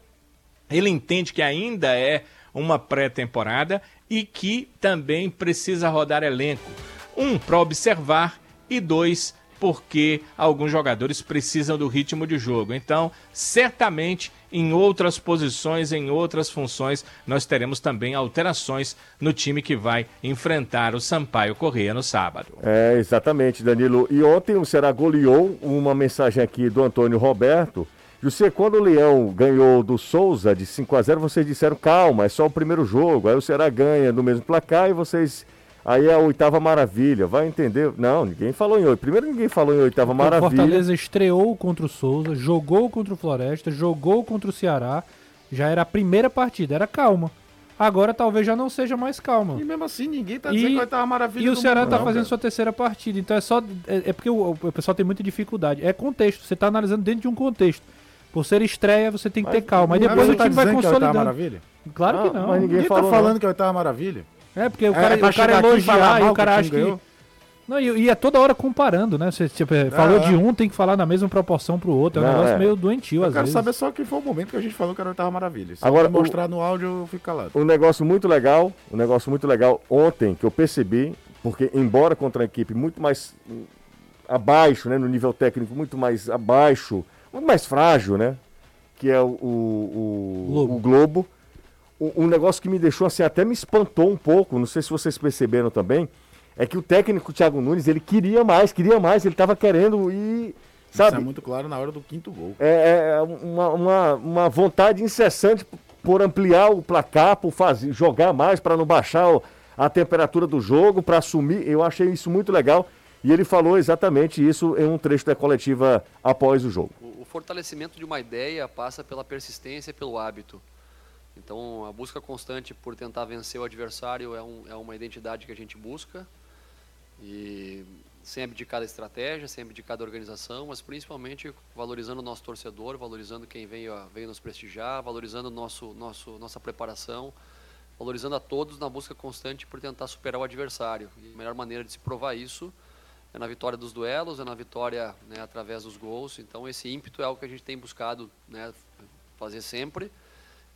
Ele entende que ainda é uma pré-temporada e que também precisa rodar elenco. Um, para observar, e dois, porque alguns jogadores precisam do ritmo de jogo. Então, certamente em outras posições, em outras funções, nós teremos também alterações no time que vai enfrentar o Sampaio Correia no sábado. É, exatamente, Danilo. E ontem o Ceará goleou uma mensagem aqui do Antônio Roberto. José, quando o Leão ganhou do Souza de 5 a 0 vocês disseram calma, é só o primeiro jogo. Aí o Ceará ganha no mesmo placar e vocês Aí é a oitava maravilha, vai entender? Não, ninguém falou em oito. Primeiro ninguém falou em oitava maravilha. O Fortaleza estreou contra o Souza, jogou contra o Floresta, jogou contra o Ceará. Já era a primeira partida, era calma. Agora talvez já não seja mais calma. E mesmo assim ninguém tá dizendo e, que oitava maravilha. E o Ceará mundo, tá não, fazendo cara. sua terceira partida. Então é só. É, é porque o, o, pessoal tem muita dificuldade. É contexto, você tá analisando dentro de um contexto. Por ser estreia, você tem que mas, ter calma. Aí depois o time vai consolidando. Que é maravilha? Claro que não. Mas ninguém, ninguém tá falando não. que é oitava maravilha. É, porque o cara, é, o cara elogiar e o cara acha que. Não, e, e, é toda hora comparando, né? Você tipo, é, falou de um, tem que falar na mesma proporção pro outro. É um não, negócio é. meio doentio, eu às quero vezes. saber só que foi o momento que a gente falou que era oitava maravilha. Se Agora, mostrar o, no áudio, eu fico calado. Um negócio muito legal, um negócio muito legal ontem que eu percebi, porque embora contra a equipe muito mais abaixo, né, no nível técnico muito mais abaixo, muito mais frágil, né? Que é o, o, o Globo. O Globo. Um, negócio que me deixou assim, até me espantou um pouco, não sei se vocês perceberam também, é que o técnico Thiago Nunes, ele queria mais, queria mais, ele estava querendo e. Sabe? Isso é muito claro na hora do quinto gol. É, é uma, uma, uma vontade incessante por ampliar o placar, por fazer, jogar mais, para não baixar o, a temperatura do jogo, para assumir. Eu achei isso muito legal. E ele falou exatamente isso em um trecho da coletiva após o jogo. O, o fortalecimento de uma ideia passa pela persistência e pelo hábito. Então, a busca constante por tentar vencer o adversário é, um, é uma identidade que a gente busca. E sem abdicar da estratégia, sem abdicar da organização, mas principalmente valorizando o nosso torcedor, valorizando quem veio, veio nos prestigiar, valorizando nosso, nosso, nossa preparação, valorizando a todos na busca constante por tentar superar o adversário. E a melhor maneira de se provar isso é na vitória dos duelos, é na vitória né, através dos gols. Então esse ímpeto é algo que a gente tem buscado né, fazer sempre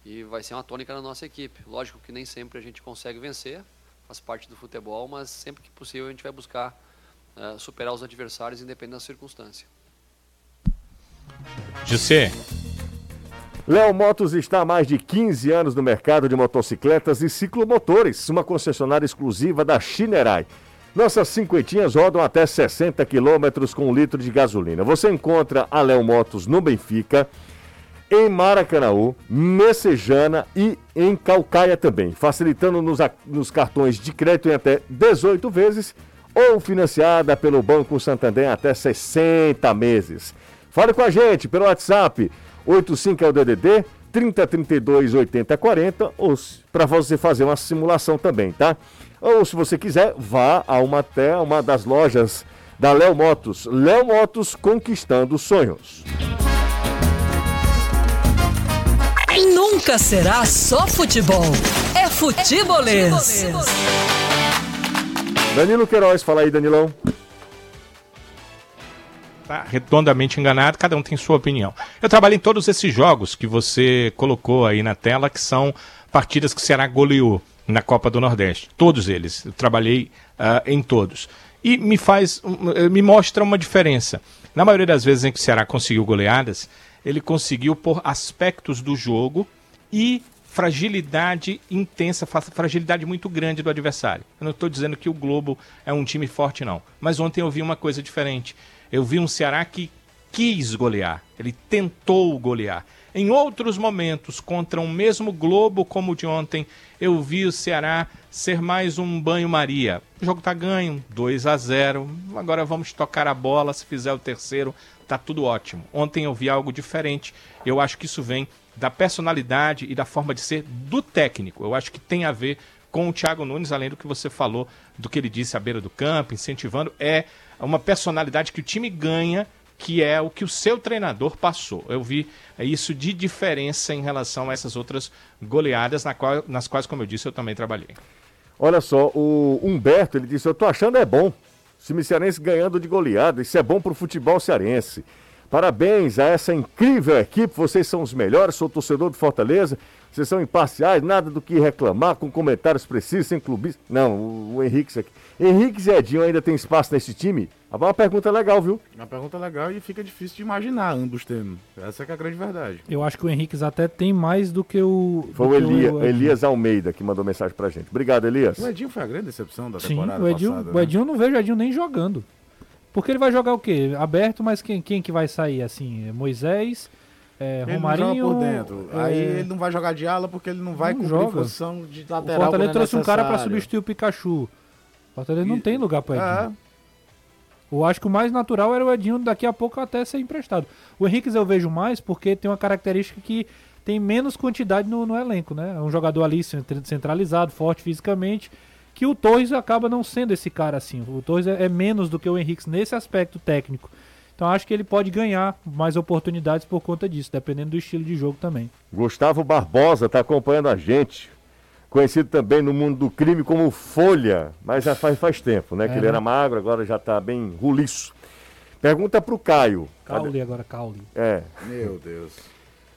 e vai ser uma tônica na nossa equipe. Lógico que nem sempre a gente consegue vencer, faz parte do futebol, mas sempre que possível a gente vai buscar uh, superar os adversários independente da circunstância. José. Léo Motos está há mais de 15 anos no mercado de motocicletas e ciclomotores, uma concessionária exclusiva da Chinerai. Nossas cinquentinhas rodam até 60 quilômetros com um litro de gasolina. Você encontra a Léo Motos no Benfica, em Maracanaú, Messejana e em Calcaia também, facilitando nos, nos cartões de crédito em até 18 vezes ou financiada pelo Banco Santander até 60 meses. Fale com a gente pelo WhatsApp 85 é o DDD 3032 8040 ou para você fazer uma simulação também, tá? Ou se você quiser, vá a uma até uma das lojas da Léo Motos. Léo Motos conquistando sonhos. Nunca será só futebol. É futebolês. Danilo Queiroz, fala aí, Danilão. Tá redondamente enganado, cada um tem sua opinião. Eu trabalhei em todos esses jogos que você colocou aí na tela, que são partidas que o Ceará goleou na Copa do Nordeste. Todos eles. Eu trabalhei uh, em todos. E me faz, me mostra uma diferença. Na maioria das vezes em que o Ceará conseguiu goleadas, ele conseguiu por aspectos do jogo e fragilidade intensa, fragilidade muito grande do adversário. Eu não estou dizendo que o Globo é um time forte, não. Mas ontem eu vi uma coisa diferente. Eu vi um Ceará que quis golear, ele tentou golear. Em outros momentos, contra um mesmo Globo como o de ontem, eu vi o Ceará ser mais um banho-maria. O jogo está ganho, 2 a 0. Agora vamos tocar a bola. Se fizer o terceiro, tá tudo ótimo. Ontem eu vi algo diferente. Eu acho que isso vem da personalidade e da forma de ser do técnico. Eu acho que tem a ver com o Thiago Nunes, além do que você falou, do que ele disse à beira do campo, incentivando. É uma personalidade que o time ganha que é o que o seu treinador passou. Eu vi isso de diferença em relação a essas outras goleadas na qual, nas quais, como eu disse, eu também trabalhei. Olha só, o Humberto, ele disse, eu tô achando é bom. Time cearense ganhando de goleada, isso é bom pro futebol cearense. Parabéns a essa incrível equipe, vocês são os melhores, sou torcedor do Fortaleza, vocês são imparciais, nada do que reclamar, com comentários precisos, sem clubismo. Não, o, o Henrique aqui. Henrique e Edinho ainda tem espaço nesse time? É uma pergunta legal, viu? Uma pergunta legal e fica difícil de imaginar ambos tendo. Essa é, é a grande verdade. Eu acho que o Henrique até tem mais do que o. Foi o, Elia, o Elias Almeida que mandou mensagem pra gente. Obrigado, Elias. O Edinho foi a grande decepção da Sim, temporada o Edinho, passada. O né? Edinho né? não vejo o Edinho nem jogando. Porque ele vai jogar o quê? Aberto, mas quem, quem que vai sair assim? Moisés. É, ele Romarinho, por dentro. É... Aí ele não vai jogar de ala porque ele não vai não cumprir joga. posição de lateral. O Fortaleza trouxe um cara para substituir o Pikachu. Fortaleza e... não tem lugar para Edinho. É. Eu acho que o mais natural era o Edinho daqui a pouco até ser emprestado. O Henrique eu vejo mais porque tem uma característica que tem menos quantidade no, no elenco, né? É um jogador ali centralizado, forte fisicamente, que o Torres acaba não sendo esse cara assim. O Torres é, é menos do que o Henrique nesse aspecto técnico. Então acho que ele pode ganhar mais oportunidades por conta disso, dependendo do estilo de jogo também. Gustavo Barbosa está acompanhando a gente conhecido também no mundo do crime como Folha, mas já faz, faz tempo, né? É, que ele era magro, agora já está bem ruliço. Pergunta para o Caio. Caule agora, Caule. É. Meu Deus.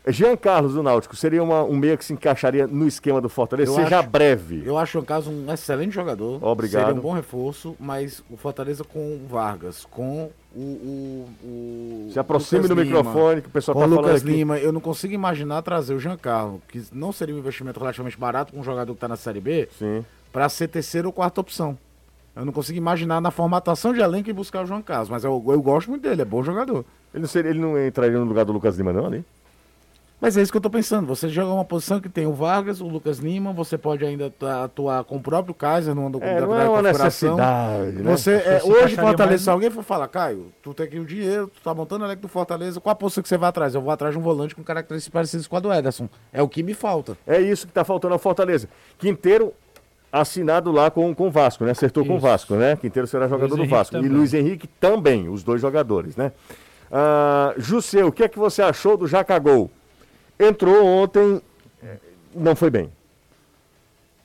Jean Carlos do Náutico seria uma- um meia que se encaixaria no esquema do Fortaleza? Eu Seja acho- breve. Eu acho o caso um excelente jogador. Obrigado. Seria um bom reforço, mas o Fortaleza com o Vargas, com o. o, o Se aproxime Lucas do Lima, microfone que o pessoal tá o falando Lucas aqui. Lima, eu não consigo imaginar trazer o Giancarlo, que não seria um investimento relativamente barato com um jogador que está na Série B, para ser terceira ou quarta opção. Eu não consigo imaginar na formatação de elenco e buscar o João Carlos, mas eu, eu gosto muito dele, é bom jogador. Ele não, seria, ele não entraria no lugar do Lucas Lima, não, ali? Mas é isso que eu tô pensando. Você joga uma posição que tem o Vargas, o Lucas Lima, você pode ainda atu- atuar com o próprio Kaiser no É, não é uma necessidade, né? Você, é, hoje, Fortaleza, mais- se alguém for falar, Caio, tu tem aqui o dinheiro, tu tá montando o elenco do Fortaleza, qual a posição que você vai atrás? Eu vou atrás de um volante com características parecidas com a do Ederson. É o que me falta. É isso que tá faltando ao Fortaleza. Quinteiro assinado lá com, com o Vasco, né? Acertou com o Isso. Vasco, né? Quinteiro será jogador do Henrique Vasco. E também. Luiz Henrique também, os dois jogadores, né? Ah, Jusseu, o que é que você achou do Jacagol? Entrou ontem, não foi bem.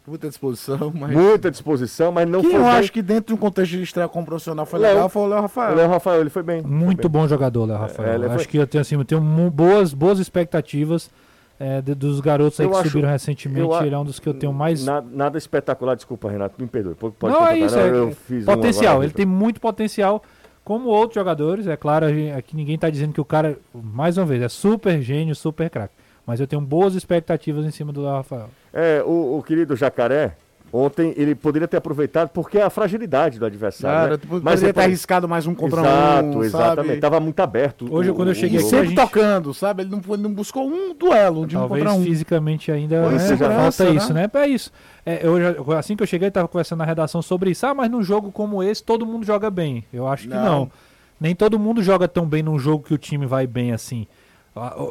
Muita disposição, mas. Muita disposição, mas não Quem foi eu bem. acho que dentro de um contexto de estreia como profissional foi Léo. legal foi o Léo Rafael. O Léo Rafael, ele foi bem. foi Muito bem. bom jogador, Léo Rafael. É, ele foi- Acho que eu tenho, assim, eu tenho boas, boas expectativas é, de- dos garotos aí Eu que acho- subiram recentemente. eu Ele é um dos que eu tenho mais. Na- Nada espetacular, desculpa, Renato, me perdoe. Pode pode não, é isso. Não, é- eu fiz potencial. agora, ele tem muito potencial, como outros jogadores. É claro, aqui ninguém está dizendo que o cara, mais uma vez, é super gênio, super craque. Mas eu tenho boas expectativas em cima do Rafael. É, o, o querido Jacaré, ontem ele poderia ter aproveitado porque é a fragilidade do adversário. Cara, né? Mas é ter arriscado mais um contra Exato, um, exatamente. sabe? Tava muito aberto. Hoje, o- quando eu cheguei aqui, sempre gente- tocando, sabe? Ele não, foi- não buscou um duelo de um Talvez contra um. fisicamente ainda né, é, já falta né? isso, né? É isso. É, eu já- assim que eu cheguei, estava conversando na redação sobre isso. Ah, mas num jogo como esse, todo mundo joga bem. Eu acho que Não. não. Nem todo mundo joga tão bem num jogo que o time vai bem assim.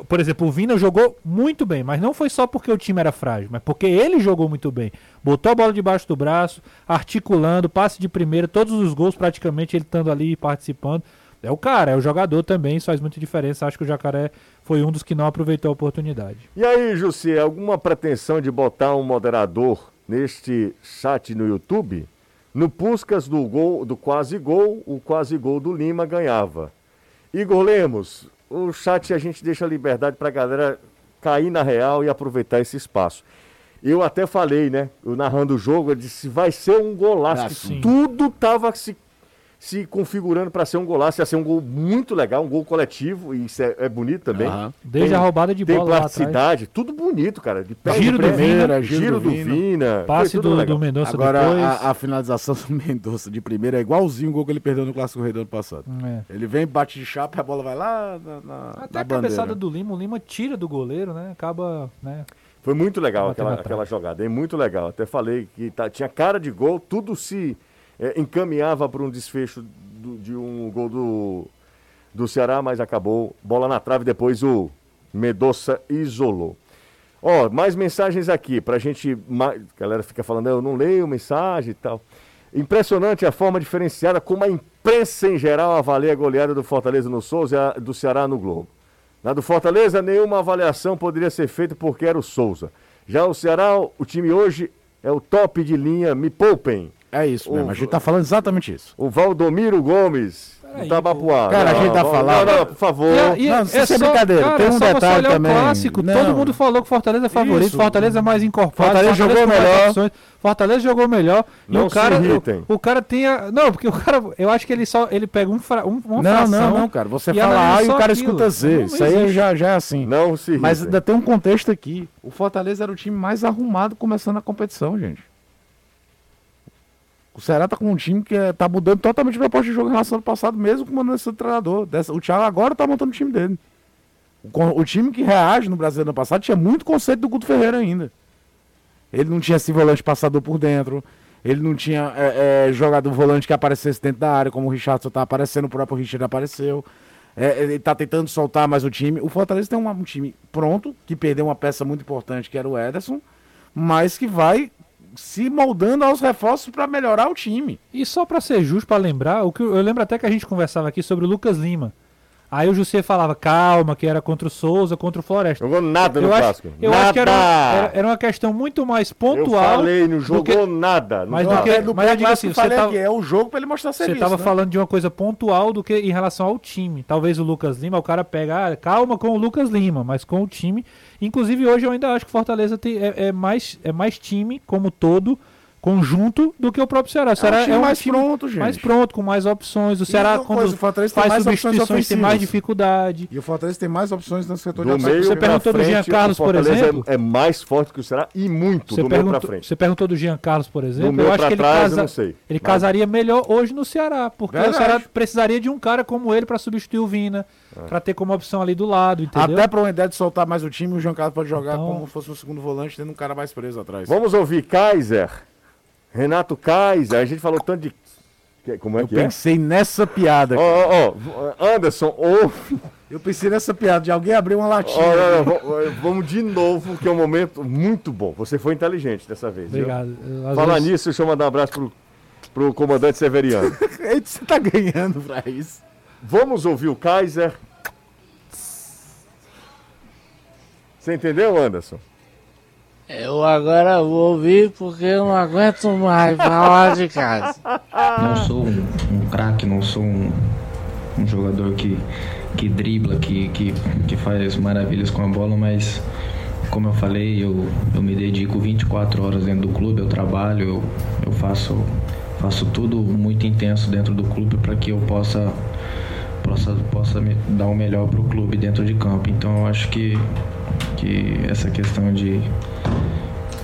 Por exemplo, o Vina jogou muito bem, mas não foi só porque o time era frágil, mas porque ele jogou muito bem. Botou a bola debaixo do braço, articulando, passe de primeira, todos os gols praticamente ele estando ali participando. É o cara, é o jogador também, isso faz muita diferença. Acho que o Jacaré foi um dos que não aproveitou a oportunidade. E aí, Jussi, alguma pretensão de botar um moderador neste chat no YouTube? No Puscas do gol, do quase gol, o quase gol do Lima ganhava. Igor Lemos, o chat a gente deixa a liberdade pra galera cair na real e aproveitar esse espaço. Eu até falei, né? Eu narrando o jogo, eu disse, vai ser um golaço. Ah, tudo tava se, se configurando para ser um golaço. Ia ser um gol muito legal, um gol coletivo, e isso é, é bonito também. Aham. Desde Tem- a roubada de Tem bola lá atrás. plasticidade, tudo bonito, cara. De pé, Giro de do Vina, giro, giro do do Vina. Passe do, legal. do Mendonça Agora, depois. a, a finalização [laughs] do Mendonça de primeira é igualzinho o gol que ele perdeu no Clássico Rei do ano passado. É. Ele vem, bate de chapa e a bola vai lá na, na, Até na a cabeçada bandeira. do Lima, o Lima tira do goleiro, né? Acaba, né? Foi muito legal aquela, aquela jogada, é muito legal. Até falei que tá- tinha cara de gol, tudo se é, encaminhava para um desfecho do- de um gol do, do Ceará, mas acabou bola na trave, depois o Medoça isolou. Ó, mais mensagens aqui, pra gente. A galera fica falando, eu não leio mensagem e tal. Impressionante a forma diferenciada como a imprensa em geral avalia a goleada do Fortaleza no Souza e a do Ceará no Globo. Na do Fortaleza, nenhuma avaliação poderia ser feita porque era o Souza. Já o Ceará, o time hoje é o top de linha, me poupem. É isso mesmo, O- a gente tá falando exatamente isso. O Valdomiro Gomes, do Tabapuá. Cara, a gente tá falando- Não, não, por favor. E, Não, isso é brincadeira, tem um é só você detalhe olhar também. o clássico, Não. todo mundo falou que Fortaleza é favorito, Isso. Fortaleza é mais encorpado, Fortaleza jogou com mais melhor. opções, Fortaleza jogou melhor. Não e o cara, o, o cara tem a, não, porque o cara, eu acho que ele só ele pega um, fra, um uma Não, fração. não, não, cara. Você e fala A e o cara aquilo. escuta Z. Não Isso aí existe. já, já é assim. Não se Mas irritem. ainda tem um contexto aqui. O Fortaleza era o time mais arrumado começando a competição, gente. O Ceará tá com um time que é, tá mudando totalmente a proposta de jogo em relação ao passado, mesmo com o Mano treinador. Dessa, o Thiago agora tá montando o time dele. O, o time que reage no Brasil no ano passado tinha muito conceito do Guto Ferreira ainda. Ele não tinha esse volante passador por dentro. Ele não tinha é, é, jogador volante que aparecesse dentro da área, como o Richardson tá aparecendo, o próprio Richard apareceu. É, ele tá tentando soltar mais o time. O Fortaleza tem uma- um time pronto, que perdeu uma peça muito importante, que era o Ederson, mas que vai se moldando aos reforços para melhorar o time. E só pra ser justo, pra lembrar, o que eu eu lembro até que a gente conversava aqui sobre o Lucas Lima. Aí o José falava, calma, que era contra o Souza, contra o Floresta. Jogou nada no eu acho, clássico. eu nada. acho que era, era, era uma questão muito mais Eu pontual. falei, não jogou que- nada. Não Mas jogou do que- mas eu digo assim, você tava- que é o jogo pra ele mostrar Você serviço. tava né? falando de uma coisa pontual do que em relação ao time. Talvez o Lucas Lima, o cara pega, ah, calma com o Lucas Lima, mas com o time. Inclusive hoje eu ainda acho que Fortaleza tem, é, é mais, é mais time como todo, conjunto, do que o próprio Ceará. O Ceará time mais pronto, gente. mais pronto, com mais opções. O Ceará, quando coisa, o tem faz mais opções substituições, tem mais dificuldade. E o Fortaleza tem mais opções no setor Do de meio ataque. Você perguntou do frente, Jean Carlos, por Fortaleza exemplo? É, é mais forte que o Ceará e muito Você do meio pra frente. você perguntou do Jean Carlos, por exemplo. eu acho que ele, trás, eu casa- não sei. ele Mas- casaria melhor hoje no Ceará, porque Verdade. o Ceará precisaria de um cara como ele pra substituir o Vina, É. pra ter como opção ali do lado, entendeu? Até pra uma ideia de soltar mais o time, o João Carlos pode jogar Então- como se fosse um segundo volante, tendo um cara mais preso atrás. Vamos ouvir Kaiser. Renato Kaiser. A gente falou tanto de. Como é Eu que é? pensei nessa piada. Ó, ó, ó, Anderson, ouve. Eu pensei nessa piada de alguém abrir uma latinha. V- vamos de novo, que é um momento muito bom. Você foi inteligente dessa vez. Obrigado. Eu, Falar vezes- nisso, deixa eu mandar um abraço pro, pro comandante Severiano. [laughs] Você tá ganhando pra isso. Vamos ouvir o Kaiser. Você entendeu, Anderson? Eu agora vou ouvir porque eu não aguento mais falar de casa. Não sou um, um craque, não sou um, um jogador que, que dribla, que, que, que faz maravilhas com a bola, mas como eu falei, eu, eu me dedico 24 horas dentro do clube, eu trabalho, eu, eu faço, faço tudo muito intenso dentro do clube para que eu possa, possa, possa dar o melhor para o clube dentro de campo. Então eu acho que, que essa questão de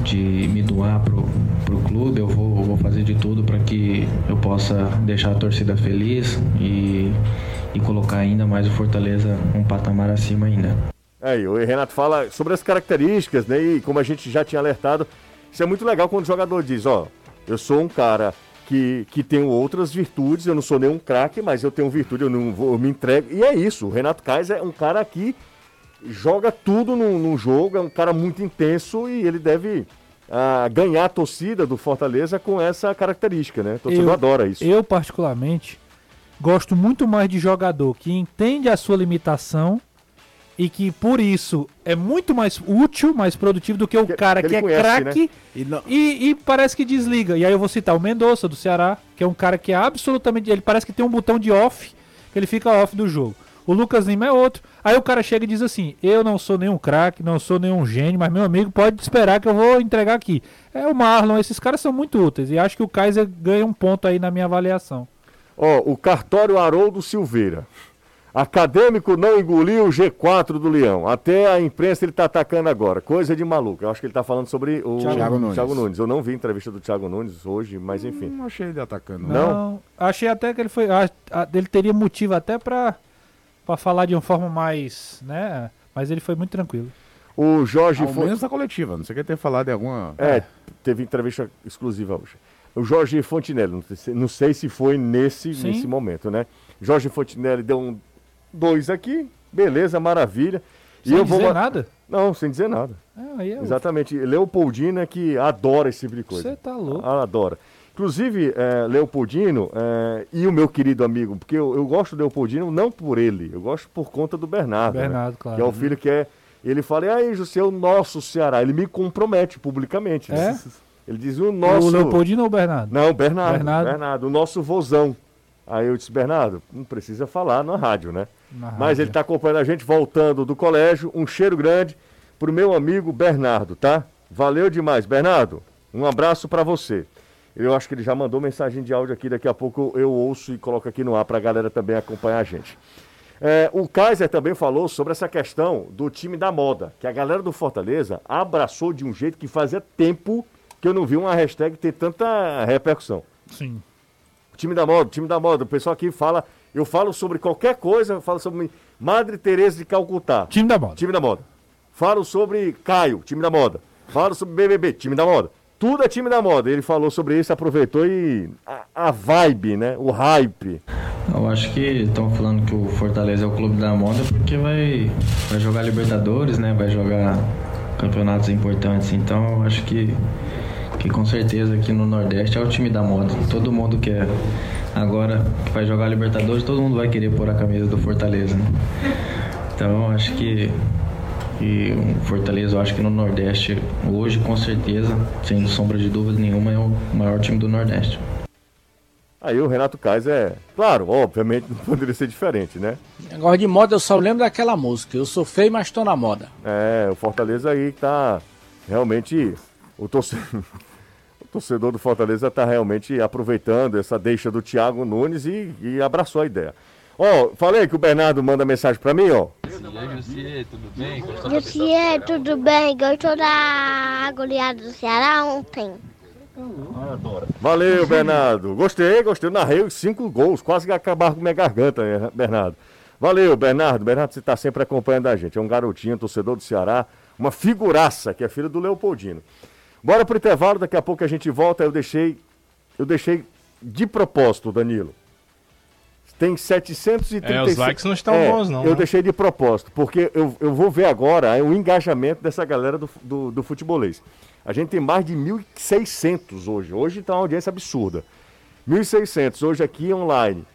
de me doar pro, pro clube, eu vou, vou fazer de tudo para que eu possa deixar a torcida feliz e, e colocar ainda mais o Fortaleza um patamar acima ainda. Aí, o Renato fala sobre as características, né? E como a gente já tinha alertado, isso é muito legal quando o jogador diz, ó, eu sou um cara que, que tenho outras virtudes, eu não sou nenhum craque, mas eu tenho virtude, eu não vou, eu me entrego. E é isso, o Renato Kaiser é um cara que joga tudo num, num jogo, é um cara muito intenso e ele deve ah, ganhar a torcida do Fortaleza com essa característica, né? O torcedor Eu- adora isso. Eu, particularmente, gosto muito mais de jogador que entende a sua limitação e que, por isso, é muito mais útil, mais produtivo do que o Que- cara que que, é craque E não- e, e parece que desliga. E aí eu vou citar o Mendonça, do Ceará, que é um cara que é absolutamente... Ele parece que tem um botão de off, que ele fica off do jogo. O Lucas Lima é outro. Aí o cara chega e diz assim: Eu não sou nenhum craque, não sou nenhum gênio, mas meu amigo pode esperar que eu vou entregar aqui. É o Marlon, esses caras são muito úteis. E acho que o Kaiser ganha um ponto aí na minha avaliação. Ó, o cartório Haroldo Silveira. Acadêmico não engoliu o G4 do Leão. Até a imprensa ele tá atacando agora. Coisa de maluco. Eu acho que ele tá falando sobre o Thiago Nunes. Thiago Nunes. Eu não vi a entrevista do Thiago Nunes hoje, mas enfim. Não achei ele atacando. Não? Achei até que ele foi. ele teria motivo até pra, pra falar de uma forma mais. né? Mas ele foi muito tranquilo. O Jorge Ao foi. menos na coletiva. Não sei quem ter falado de alguma. É, teve entrevista exclusiva hoje. O Jorge Fontinelli, não sei, não sei se foi nesse, Sim. nesse momento, né? Jorge Fontinelli deu um dois aqui, beleza, maravilha. Sem eu vou dizer ma- nada. Não, sem dizer nada. É, aí é Exatamente. Leopoldina que adora esse tipo de coisa. Você tá louco. Ela adora. Inclusive, é, Leopoldino é, e o meu querido amigo, porque eu, eu gosto do Leopoldino não por ele, eu gosto por conta do Bernardo. né? Bernardo, claro. Que é o filho que é. Ele fala, e aí, José, é o nosso Ceará. Ele me compromete publicamente. né? É? Ele diz, o nosso. O Leopoldino ou o Bernardo? Não, Bernardo, Bernardo. Bernardo. o nosso vozão. Aí eu disse, Bernardo, não precisa falar na rádio, né? Na Mas rádio. ele está acompanhando a gente voltando do colégio. Um cheiro grande pro meu amigo Bernardo, tá? Valeu demais, Bernardo. Um abraço para você. Eu acho que ele já mandou mensagem de áudio aqui, daqui a pouco eu ouço e coloco aqui no ar para a galera também acompanhar a gente. É, o Kaiser também falou sobre essa questão do time da moda, que a galera do Fortaleza abraçou de um jeito que fazia tempo que eu não vi uma hashtag ter tanta repercussão. Sim. Time da moda, time da moda. O pessoal aqui fala, eu falo sobre qualquer coisa, eu falo sobre Madre Teresa de Calcutá, Time da moda. time da moda. Falo sobre Caio, time da moda. Falo sobre BBB, time da moda. Tudo é time da moda. Ele falou sobre isso, aproveitou e a, a vibe, né? O hype. Eu acho que estão falando que o Fortaleza é o clube da moda porque vai, vai jogar Libertadores, né? Vai jogar campeonatos importantes. Então eu acho que, que com certeza aqui no Nordeste é o time da moda. Todo mundo quer agora que vai jogar Libertadores, todo mundo vai querer pôr a camisa do Fortaleza. Né? Então acho que e o Fortaleza, eu acho que no Nordeste, hoje, com certeza, sem sombra de dúvida nenhuma, é o maior time do Nordeste. Aí o Renato Kaiser, é, claro, obviamente não [laughs] poderia ser diferente, né? Agora de moda eu só lembro daquela música, eu sou feio, mas estou na moda. É, o Fortaleza aí tá realmente. O torcedor, [laughs] o torcedor do Fortaleza tá realmente aproveitando essa deixa do Thiago Nunes e, e abraçou a ideia. Ó, falei que o Bernardo manda mensagem pra mim, ó. Jussier, tudo bem? Jussier, tudo bem? Gostou da goleada do Ceará ontem? Valeu, Bernardo. Gostei, gostei. Narrei os cinco gols, quase que acabar com minha garganta, né, Bernardo. Valeu, Bernardo. Bernardo, você está sempre acompanhando a gente. É um garotinho, torcedor do Ceará, uma figuraça, que é filho do Leopoldino. Bora pro intervalo, daqui a pouco a gente volta. Eu deixei, eu deixei de propósito, Danilo. Tem 736. É, os likes não estão é, bons, não. Eu né? deixei de propósito, porque eu, eu vou ver agora o engajamento dessa galera do, do, do futebolês. A gente tem mais de 1.600 hoje. Hoje está uma audiência absurda. 1.600 hoje aqui online.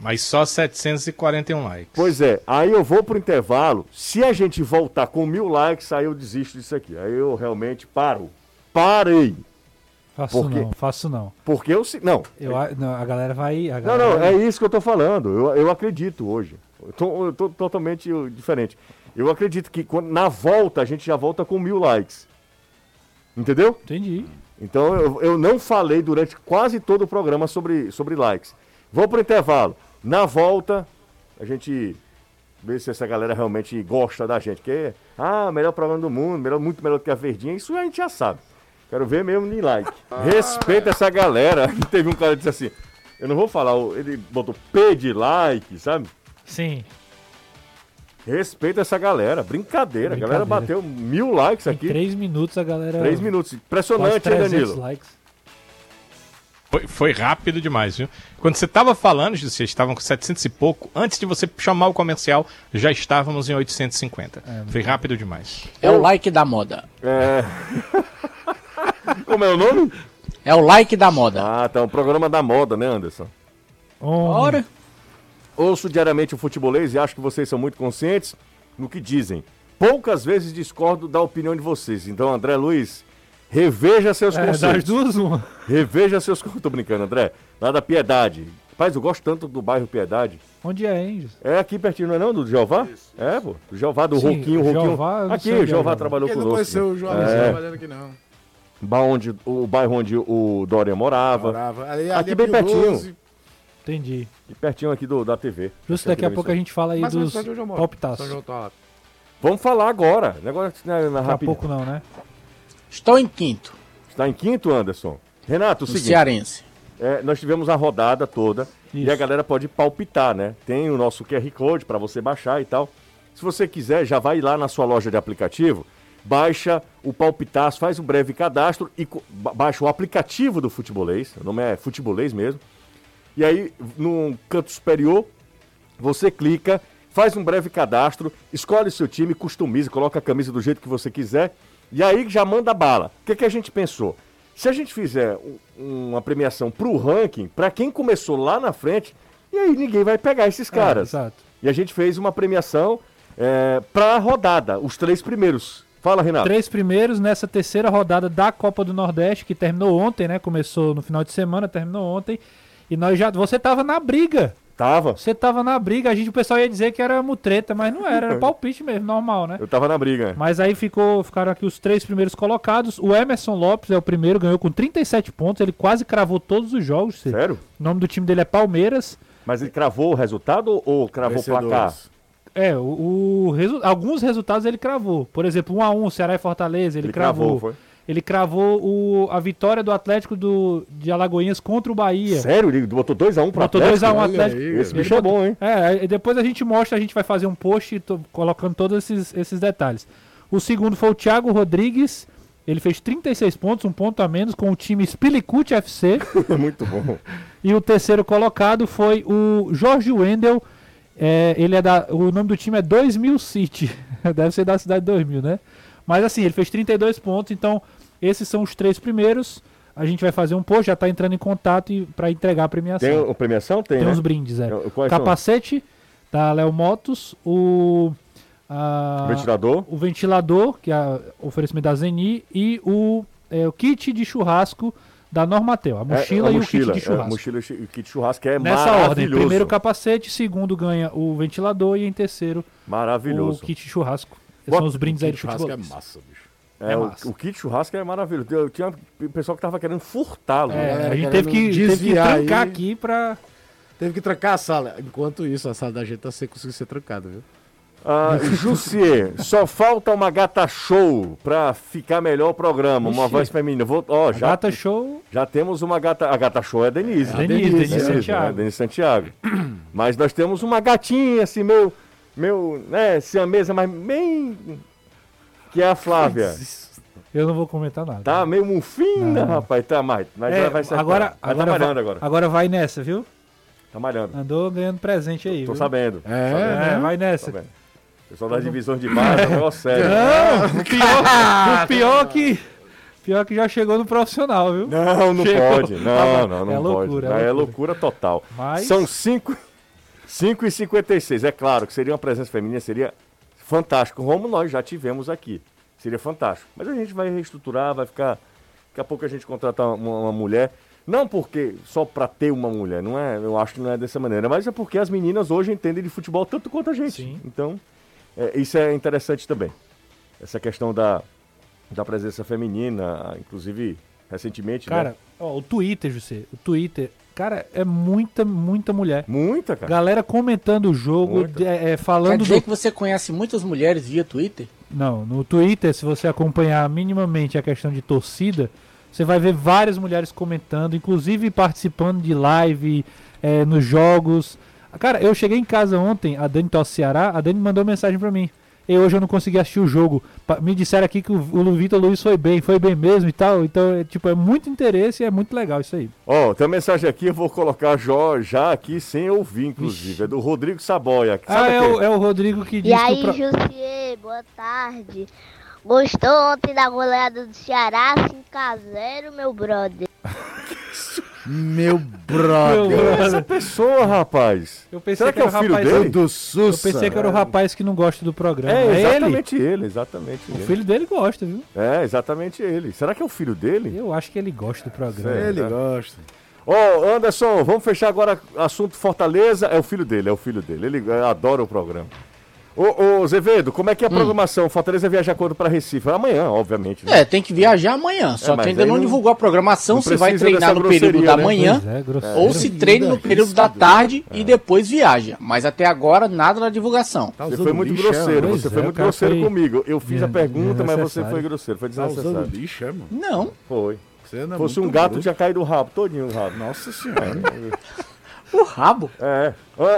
Mas só 741 likes. Pois é, aí eu vou pro intervalo. Se a gente voltar com mil likes, aí eu desisto disso aqui. Aí eu realmente paro. Parei. Faço porque, não, faço não. Porque eu não. Eu, não, a galera vai. A galera não, não, é isso que eu tô falando. Eu, eu acredito hoje. Eu tô, eu tô totalmente diferente. Eu acredito que quando, na volta a gente já volta com mil likes. Entendeu? Entendi. Então eu, eu não falei durante quase todo o programa sobre, sobre likes. Vou pro intervalo. Na volta, a gente vê se essa galera realmente gosta da gente. Que ah, melhor programa do mundo, melhor, muito melhor do que a Verdinha, isso a gente já sabe. Quero ver mesmo nem like. Respeita essa galera. [laughs] Teve um cara que disse assim: Eu não vou falar, ele botou P de like, sabe? Sim. Respeita essa galera. Brincadeira. A galera bateu mil likes aqui. Em três minutos a galera. Três minutos. Impressionante, hein, Danilo? Likes. Foi, foi, rápido demais, viu? Quando você estava falando, vocês estavam com 700 e pouco, antes de você chamar o comercial, já estávamos em 850. É, foi rápido demais. É o like da moda. É. [laughs] Como é o nome? É o like da moda. Ah, tá. Um programa da moda, né, Anderson? Ora. Ouço diariamente o futebolês e acho que vocês são muito conscientes no que dizem. Poucas vezes discordo da opinião de vocês. Então, André Luiz, reveja seus é, conceitos. Das duas, uma. Reveja seus. Tô brincando, André. Lá da Piedade. Rapaz, eu gosto tanto do bairro Piedade. Onde é, hein? É aqui pertinho, não é não? Do Jeová? Isso. É, pô. Do Jeová, do Sim, Roquinho, Roquinho. Jeová, aqui, o Jeová trabalhou conosco. Ele não conheceu o João é. trabalhando aqui, não. Onde, o bairro onde o Dória morava. morava. Ali, ali aqui é bem pertinho. 12. Entendi. E pertinho aqui do, da TV. Justo daqui a pouco a gente fala aí Mas dos palpitaços. Vamos falar agora. Negócio né, na Daqui a pouco não, né? Estou em quinto. Está em quinto, Anderson? Renato, o seguinte. Cearense. É, nós tivemos a rodada toda Isso. e a galera pode palpitar, né? Tem o nosso QR Code para você baixar e tal. Se você quiser, já vai lá na sua loja de aplicativo, baixa o Palpitaço, faz um breve cadastro e baixa o aplicativo do Futebolês, o nome é Futebolês mesmo, e aí, no canto superior, você clica, faz um breve cadastro, escolhe o seu time, customiza, coloca a camisa do jeito que você quiser. E aí já manda bala. O que, que a gente pensou? Se a gente fizer uma premiação para o ranking, para quem começou lá na frente, e aí ninguém vai pegar esses é, caras. É, e a gente fez uma premiação é, para a rodada, os três primeiros. Fala, Renato. Três primeiros nessa terceira rodada da Copa do Nordeste, que terminou ontem, né? Começou no final de semana, terminou ontem. E nós já. Você tava na briga. Tava. Você tava na briga, a gente, o pessoal ia dizer que era mutreta, mas não era, era [laughs] palpite mesmo, normal, né? Eu tava na briga. Mas aí ficou, ficaram aqui os três primeiros colocados. O Emerson Lopes é o primeiro, ganhou com 37 pontos, ele quase cravou todos os jogos. Sério? O nome do time dele é Palmeiras. Mas ele cravou o resultado ou cravou o placar? É, o, o resu alguns resultados ele cravou. Por exemplo, 1x1, Ceará e Fortaleza, ele, ele cravou. cravou ele cravou o, a vitória do Atlético do, de Alagoinhas contra o Bahia. Sério? Ele botou 2x1 pro botou Atlético? Botou 2x1 Atlético. Aí, Esse bicho é bom, hein? É, depois a gente mostra, a gente vai fazer um post tô, colocando todos esses, esses detalhes. O segundo foi o Thiago Rodrigues. Ele fez 36 pontos, um ponto a menos, com o time Spilicut FC. [laughs] Muito bom. E o terceiro colocado foi o Jorge Wendel. É, ele é da, o nome do time é 2000 City. [laughs] Deve ser da cidade 2000, né? Mas assim, ele fez 32 pontos, então Esses são os três primeiros. A gente vai fazer um post, já tá entrando em contato e- pra entregar a premiação. Tem o premiação? Tem, Tem né? uns brindes, é. Quais são? Capacete da Léo Motos, o. a- Ventilador. O ventilador, que é o oferecimento da Zeni, e o, é, o kit de churrasco da Normatel. A mochila É, a e mochila, o kit de é, a churrasco. mochila e o kit de churrasco que é Nessa maravilhoso. ordem, primeiro o capacete, segundo ganha o ventilador e em terceiro Maravilhoso. o kit de churrasco. Esses Bota- são os brindes aí de Churrasco é massa, bicho. É, É o, massa. o kit de churrasco é maravilhoso. Eu tinha um pessoal que tava querendo furtá-lo. É, né? a gente querendo teve que, teve que trancar aí. aqui pra. Teve que trancar a sala. Enquanto isso, a sala da gente tá sem conseguir ser trancada, viu? Ah, [laughs] Jussier, só falta uma gata show pra ficar melhor o programa. Uma Ixi. voz feminina. Vou, ó, já, Gata Show. já temos uma gata. A gata show é a Denise. A Denise, Denise Santiago. né? Denise Santiago. [clears throat] Mas nós temos uma gatinha, assim, meu. Meu, né, siamesa, mas bem. Que é a Flávia. Eu não vou comentar nada. Tá meio mufina, Não. rapaz. Tá, mas, mas É, ela vai ser. agora, Tá agora, malhando vai, agora. agora vai nessa, viu? Tá malhando. Andou ganhando presente aí. Tô viu? sabendo. É, Tô sabendo. É, vai nessa. Pessoal das divisões de base, é um negócio sério. Não, o pior, o pior que. Pior que já chegou no profissional, viu? Não, não Chegou. pode. Não, não, não É pode. loucura, é é loucura. loucura total. Mas- São 5 5 e 56. É claro que seria uma presença feminina, seria fantástico, como nós já tivemos aqui. Seria fantástico. Mas a gente vai reestruturar, vai ficar. Daqui a pouco a gente contratar uma, uma mulher. Não porque só para ter uma mulher, não é? Eu acho que não é dessa maneira, mas é porque as meninas hoje entendem de futebol tanto quanto a gente. Sim. Então, é, isso é interessante também. Essa questão da, da presença feminina, inclusive recentemente, né? Cara, ó, o Twitter, José, o Twitter, cara, é muita, muita mulher. Muita, cara. Galera comentando o jogo, é, é, Quer falando dizer do... que você conhece muitas mulheres via Twitter? Não, no Twitter, se você acompanhar minimamente a questão de torcida, você vai ver várias mulheres comentando, inclusive participando de live é, nos jogos. Cara, eu cheguei em casa ontem, a Dani Tosse Ceará, a Dani mandou mensagem pra mim. E hoje eu não consegui assistir o jogo. Me disseram aqui que o, o Vitor Luiz foi bem, foi bem mesmo e tal. Então, é, tipo, é muito interesse e é muito legal isso aí. Ó, tem uma mensagem aqui, eu vou colocar já, já aqui sem ouvir, inclusive. É do Rodrigo Saboia. ah, Sabe é aquele- o, é o Rodrigo que E disse que aí, pro... Jussier, boa tarde. Gostou ontem da goleada do Ceará 5x0, meu brother? [laughs] Meu brother. Meu é essa pessoa, rapaz? Eu pensei Será que é o filho rapaz- dele? Do Eu Sussa. pensei que era o rapaz que não gosta do programa. É, É, ele. exatamente ele, exatamente O ele. filho dele gosta, viu? É, exatamente ele. Será que é o filho dele? Eu acho que ele gosta do programa. Sério? Ele gosta. Ó, Anderson, vamos fechar agora assunto Fortaleza. É o filho dele, é o filho dele. Ele é, adora o programa. Ô, ô, Zevedo, como é que é a programação? Fortaleza viaja quando para Recife? Amanhã, obviamente. né? É, tem que viajar amanhã. Só É, que ainda não, não- divulgou a programação, se vai treinar no período grosseria, da né? manhã é, ou se treina no período da tarde e depois viaja. Mas até agora nada da divulgação. Tá Você foi muito lixo, é, grosseiro, você é, foi o muito grosseiro foi comigo. Eu fiz a pergunta, mas você foi grosseiro, foi Tá desnecessário. lixo, é, mano? Não. Foi. Você Se fosse um gato, tinha caído o rabo, todinho o rabo. Nossa senhora. [laughs] O rabo. É.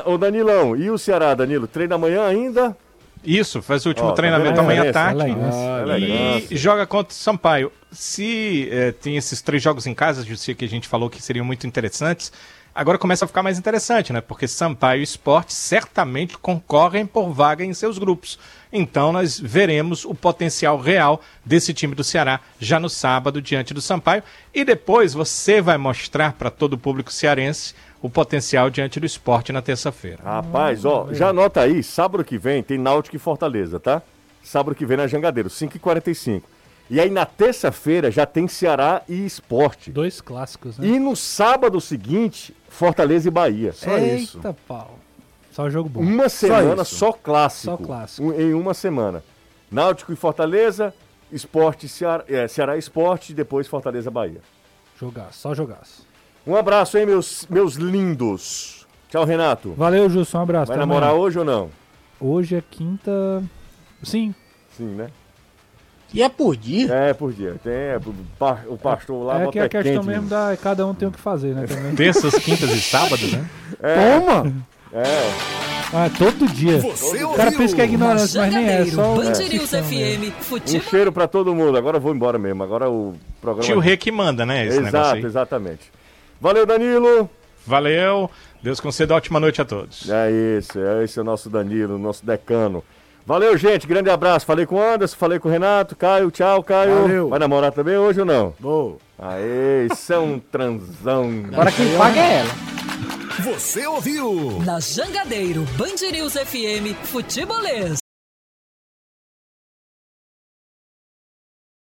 Ô, Danilão, e o Ceará, Danilo? Treina amanhã ainda? Isso, faz o último tá treinamento amanhã à É, tarde. É E elegância. joga contra o Sampaio. Se eh, tem esses três jogos em casa, Jussi, que a gente falou que seriam muito interessantes, agora começa a ficar mais interessante, né? Porque Sampaio e Sport certamente concorrem por vaga em seus grupos. Então nós veremos o potencial real desse time do Ceará já no sábado diante do Sampaio. E depois você vai mostrar para todo o público cearense o potencial diante do esporte na terça-feira. Rapaz, ó, já anota aí, sábado que vem tem Náutico e Fortaleza, tá? Sábado que vem na Jangadeiro, 5h45. E aí na terça-feira já tem Ceará e Esporte. Dois clássicos, né? E no sábado seguinte, Fortaleza e Bahia. Só Eita, isso. pau. Só jogo bom. Uma semana isso. só clássico. Só clássico. Um- em uma semana. Náutico e Fortaleza, Esporte e Ceará, é, Ceará e Esporte, e depois Fortaleza Bahia. Jogaço, só jogaço. Um abraço, hein, meus, meus lindos. Tchau, Renato. Valeu, Gilson. Um abraço. Vai até namorar amanhã. hoje ou não? Hoje é quinta. Sim. Sim, né? E é por dia. É, por dia. Tem, é, o pa- o pastor lá é bota que a questão quente, mesmo né? da. Cada um tem o que fazer, né? Também. Terças, quintas e sábados, né? Toma! É, Ah, todo dia. Você O cara pensa que é ignorância, mas nem é. Só Band News mesmo. FM, um futebol. cheiro pra todo mundo. Agora eu vou embora mesmo. Agora o programa. Tio Rê que manda, né? Esse negócio Exato, aí. exatamente. Valeu, Danilo. Valeu. Deus conceda ótima noite a todos. É isso, é esse é o nosso Danilo, nosso decano. Valeu, gente. Grande abraço. Falei com o Anderson, falei com o Renato. Caio, tchau, Caio. Valeu. Vai namorar também hoje ou não? Vou. Aê, isso é um transão. Agora quem paga é ela. Você ouviu? Na Jangadeiro, Band News FM, Futebolês.